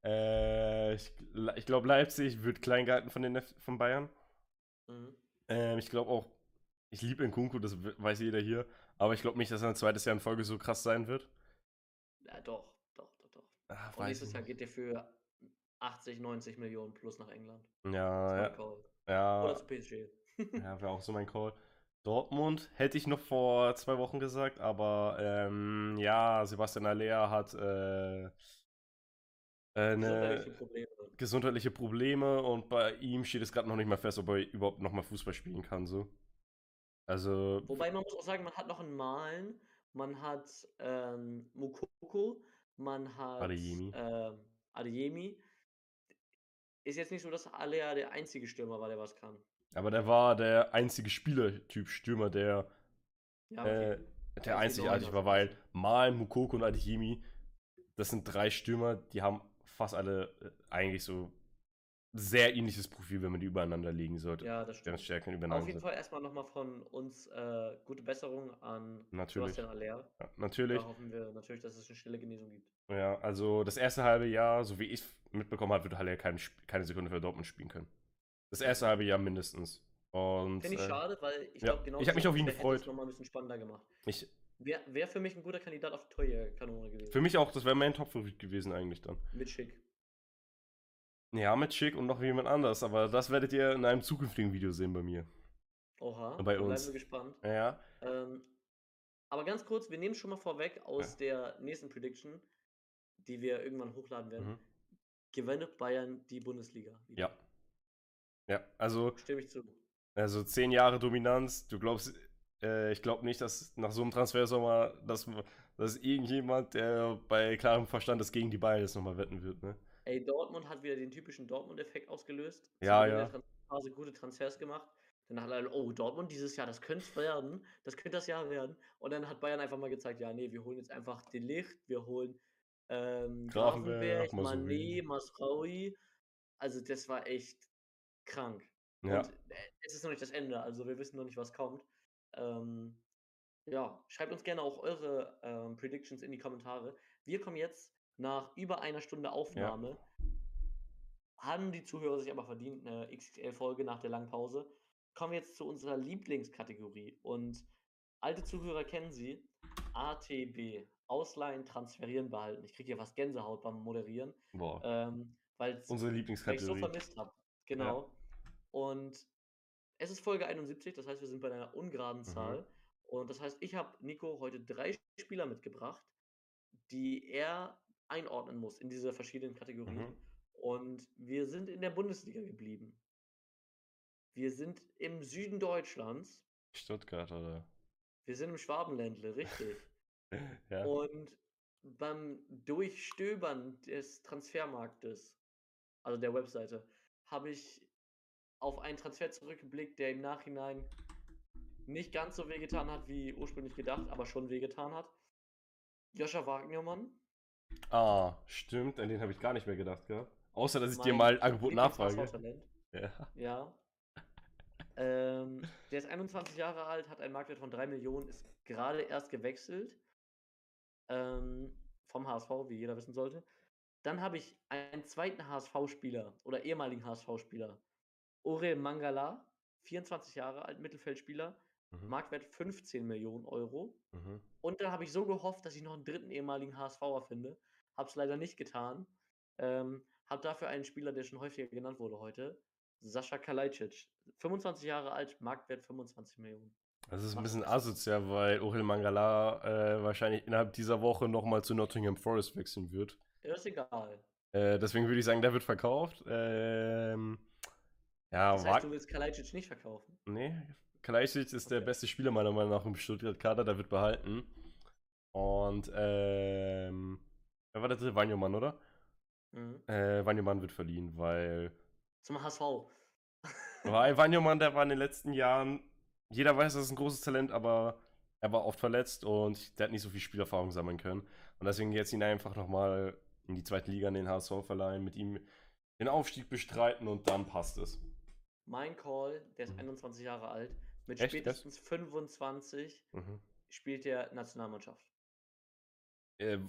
äh, ich, ich glaube, Leipzig wird klein gehalten von, den, von Bayern. Mhm. Äh, ich glaube auch, ich liebe Nkunku, das weiß jeder hier, aber ich glaube nicht, dass er ein zweites Jahr in Folge so krass sein wird. Ja, doch. Ach, Und nächstes Jahr geht der für 80, 90 Millionen plus nach England. Ja, ja. ja. Oder zu PSG. ja, wäre auch so mein Call. Dortmund hätte ich noch vor zwei Wochen gesagt, aber ähm, ja, Sebastian Aller hat äh, gesundheitliche, Probleme. gesundheitliche Probleme und bei ihm steht es gerade noch nicht mal fest, ob er überhaupt noch mal Fußball spielen kann. So. Also. Wobei man muss auch sagen, man hat noch einen Malen, man hat ähm, Mukoko, man hat Adeyemi. Äh, Adeyemi. Ist jetzt nicht so, dass Alea der einzige Stürmer war, der was kann. Aber der war der einzige Spielertyp Stürmer, der, ja, okay. äh, der einzigartig war, weil Mal, Mukoko und Adeyemi, das sind drei Stürmer, die haben fast alle äh, eigentlich so sehr ähnliches Profil, wenn man die übereinander legen sollte. Ja, das stimmt. Stärken übereinander Auf jeden Fall erstmal nochmal von uns äh, gute Besserung an natürlich. Sebastian Aller. Ja, natürlich. Da hoffen wir natürlich, dass es eine stille Genesung gibt. Ja, also das erste halbe Jahr, so wie ich es mitbekommen habe, wird Haller keine, keine Sekunde für Dortmund spielen können. Das erste halbe Jahr mindestens. Finde ich äh, schade, weil ich ja, glaube genau. Ich habe mich auf ihn gefreut. nochmal ein bisschen spannender gemacht. Ich, Wäre wär für mich ein guter Kandidat auf Torjägerkanone gewesen. Für mich auch, das wäre mein Top-Favorit gewesen eigentlich dann. Mit Schick. Ja, mit Schick und noch jemand anders, aber das werdet ihr in einem zukünftigen Video sehen bei mir. Oha, bei uns. bleiben wir gespannt. Ja. Ähm, aber ganz kurz, wir nehmen schon mal vorweg aus ja. der nächsten Prediction, die wir irgendwann hochladen werden. Mhm. Gewinnt Bayern die Bundesliga? Wieder. Ja. Ja, also. Stimme ich zu. Also zehn Jahre Dominanz. Du glaubst, äh, ich glaube nicht, dass nach so einem Transfersommer, dass, dass irgendjemand, der bei klarem Verstand ist, gegen die Bayern jetzt nochmal wetten wird, ne? Ey, Dortmund hat wieder den typischen Dortmund-Effekt ausgelöst. Ja, ja. In der Phase gute Transfers gemacht. Dann hat er, oh, Dortmund dieses Jahr, das könnte es werden. Das könnte das Jahr werden. Und dann hat Bayern einfach mal gezeigt, ja, nee, wir holen jetzt einfach den Licht, wir holen ähm, Grafenberg, Mané, Masraui. Also das war echt krank. Ja. Und äh, es ist noch nicht das Ende, also wir wissen noch nicht, was kommt. Ähm, ja, schreibt uns gerne auch eure ähm, Predictions in die Kommentare. Wir kommen jetzt nach über einer Stunde Aufnahme. Ja. Haben die Zuhörer sich aber verdient, eine XXL-Folge nach der langen Pause. Kommen wir jetzt zu unserer Lieblingskategorie. Und alte Zuhörer kennen sie. ATB. Ausleihen, transferieren, behalten. Ich kriege hier fast Gänsehaut beim Moderieren. Boah. Ähm, weil Unsere Lieblingskategorie. ich so vermisst habe. Genau. Ja. Und es ist Folge 71, das heißt, wir sind bei einer ungeraden mhm. Zahl. Und das heißt, ich habe Nico heute drei Spieler mitgebracht, die er einordnen muss in diese verschiedenen Kategorien. Mhm. Und wir sind in der Bundesliga geblieben. Wir sind im Süden Deutschlands. Stuttgart, oder? Wir sind im Schwabenländle, richtig. ja. Und beim Durchstöbern des Transfermarktes, also der Webseite, habe ich auf einen Transfer zurückgeblickt, der im Nachhinein nicht ganz so wehgetan hat, wie ursprünglich gedacht, aber schon wehgetan hat. Joscha Wagnermann. Ah, stimmt, an den habe ich gar nicht mehr gedacht gehabt. Außer, dass ich mein dir mal Angebot nachfrage. Ja. ja. ähm, der ist 21 Jahre alt, hat einen Marktwert von 3 Millionen, ist gerade erst gewechselt. Ähm, vom HSV, wie jeder wissen sollte. Dann habe ich einen zweiten HSV-Spieler oder ehemaligen HSV-Spieler, Orel Mangala, 24 Jahre alt, Mittelfeldspieler, mhm. Marktwert 15 Millionen Euro. Mhm. Und dann habe ich so gehofft, dass ich noch einen dritten ehemaligen HSVer finde. Habe es leider nicht getan. Ähm, habe dafür einen Spieler, der schon häufiger genannt wurde heute, Sascha Kalajdzic. 25 Jahre alt, Marktwert 25 Millionen. Das ist ein bisschen asozial, weil Orel Mangala äh, wahrscheinlich innerhalb dieser Woche nochmal zu Nottingham Forest wechseln wird. Ja, ist egal. Äh, deswegen würde ich sagen, der wird verkauft. Ähm, ja, das heißt, du willst Kalajdzic nicht verkaufen? Nee, Kalajdzic ist okay. der beste Spieler meiner Meinung nach im Stuttgart-Kader, der wird behalten. Und, ähm, wer war der dritte? Wanyoman, oder? Mhm. Äh, Wanyoman wird verliehen, weil... Zum HSV. weil Wanyoman, der war in den letzten Jahren, jeder weiß, das ist ein großes Talent, aber er war oft verletzt und der hat nicht so viel Spielerfahrung sammeln können. Und deswegen jetzt ihn einfach nochmal in die zweite Liga in den HSV verleihen, mit ihm den Aufstieg bestreiten und dann passt es. Mein Call, der ist mhm. 21 Jahre alt, mit Echt? spätestens das? 25 mhm. spielt der Nationalmannschaft. Äh,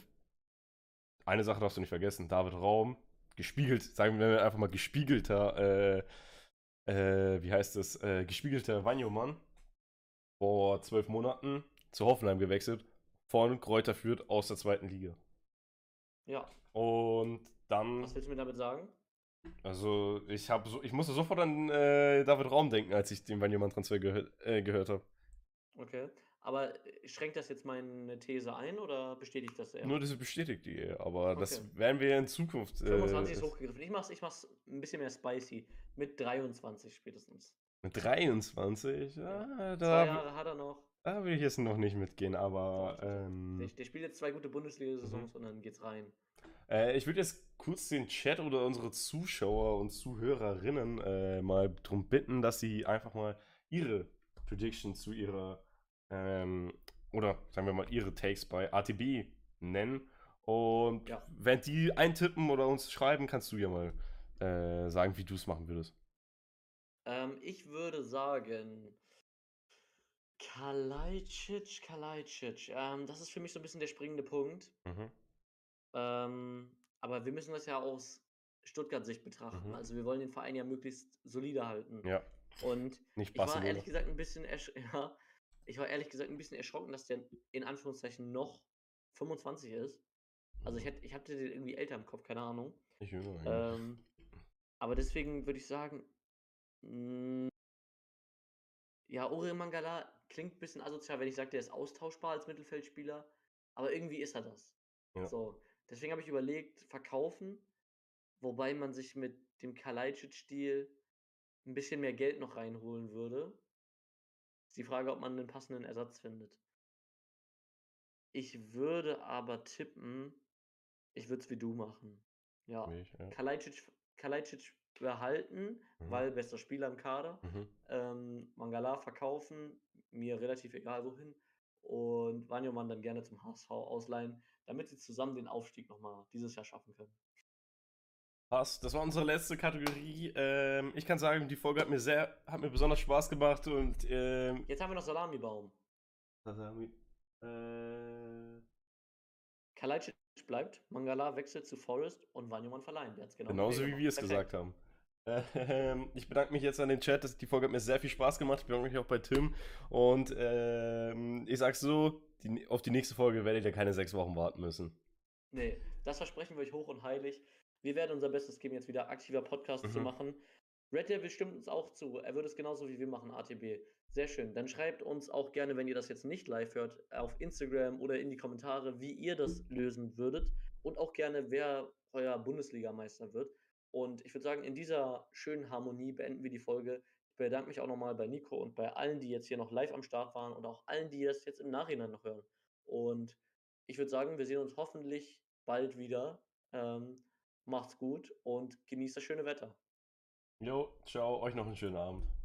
eine Sache darfst du nicht vergessen, David Raum, gespiegelt, sagen wir einfach mal gespiegelter, äh, äh, wie heißt es, äh, gespiegelter Wanyomann, vor zwölf Monaten zu Hoffenheim gewechselt, von Kräuter führt aus der zweiten Liga. Ja. Und dann. Was willst du mir damit sagen? Also, ich habe so, ich musste sofort an äh, David Raum denken, als ich den jemand Transfer gehör, äh, gehört habe. Okay. Aber äh, schränkt das jetzt meine These ein oder bestätigt das eher? Nur das bestätigt die, aber okay. das werden wir in Zukunft. 25 äh, ist hochgegriffen. Ich mach's, ich mach's ein bisschen mehr spicy. Mit 23 spätestens. Mit 23? Ja, da, Zwei Jahre hat er noch. Da will ich jetzt noch nicht mitgehen, aber. Ähm, der, der, spielt jetzt zwei gute Bundesliga-Saisons mhm. und dann geht's rein. Äh, ich würde jetzt kurz den Chat oder unsere Zuschauer und Zuhörerinnen äh, mal darum bitten, dass sie einfach mal ihre Predictions zu ihrer ähm, oder sagen wir mal ihre Takes bei ATB nennen. Und ja. wenn die eintippen oder uns schreiben, kannst du ja mal äh, sagen, wie du es machen würdest. Ähm, ich würde sagen, Kalajdzic, Kalajdzic. Ähm, das ist für mich so ein bisschen der springende Punkt. Mhm. Ähm, aber wir müssen das ja aus Stuttgart-Sicht betrachten. Mhm. Also wir wollen den Verein ja möglichst solide halten. Ja. Und Nicht ich war ehrlich gesagt ein bisschen ja, ich war ehrlich gesagt ein bisschen erschrocken, dass der in Anführungszeichen noch 25 ist. Also ich mhm. hätte, ich hatte den irgendwie älter im Kopf, keine Ahnung. Ich jünger ähm, Aber deswegen würde ich sagen, mh, hm, ja, Ore Mangala klingt ein bisschen asozial, wenn ich sage, der ist austauschbar als Mittelfeldspieler, aber irgendwie ist er das. Ja. So, deswegen habe ich überlegt, verkaufen, wobei man sich mit dem Kalajdzic-Stil ein bisschen mehr Geld noch reinholen würde. Ist die Frage, ob man einen passenden Ersatz findet. Ich würde aber tippen, ich würde es wie du machen. Ja. Mich, ja. Kalajdzic, Kalajdzic behalten, mhm. weil bester Spieler im Kader. Mhm. Ähm, Mangala verkaufen, mir relativ egal wohin. Und Wanyoman dann gerne zum HSV ausleihen, damit sie zusammen den Aufstieg nochmal dieses Jahr schaffen können. Passt. Das war unsere letzte Kategorie. Ähm, ich kann sagen, die Folge hat mir sehr, hat mir besonders Spaß gemacht und ähm, jetzt haben wir noch Salami-Baum. Salami. Äh, Kalajdzic bleibt, Mangala wechselt zu Forest und Wanyoman verleihen. Genau Genauso wie wir es gesagt haben. Ähm, ich bedanke mich jetzt an den Chat. Die Folge hat mir sehr viel Spaß gemacht. Ich bedanke mich auch bei Tim. Und ähm, ich sag's so: die, auf die nächste Folge werdet ihr keine sechs Wochen warten müssen. Nee, das versprechen wir euch hoch und heilig. Wir werden unser Bestes geben, jetzt wieder aktiver Podcast mhm. zu machen. Red Devil stimmt uns auch zu. Er würde es genauso wie wir machen, ATB. Sehr schön. Dann schreibt uns auch gerne, wenn ihr das jetzt nicht live hört, auf Instagram oder in die Kommentare, wie ihr das lösen würdet. Und auch gerne, wer euer Bundesligameister wird. Und ich würde sagen, in dieser schönen Harmonie beenden wir die Folge. Ich bedanke mich auch nochmal bei Nico und bei allen, die jetzt hier noch live am Start waren und auch allen, die das jetzt im Nachhinein noch hören. Und ich würde sagen, wir sehen uns hoffentlich bald wieder. Ähm, macht's gut und genießt das schöne Wetter. Jo, ciao, euch noch einen schönen Abend.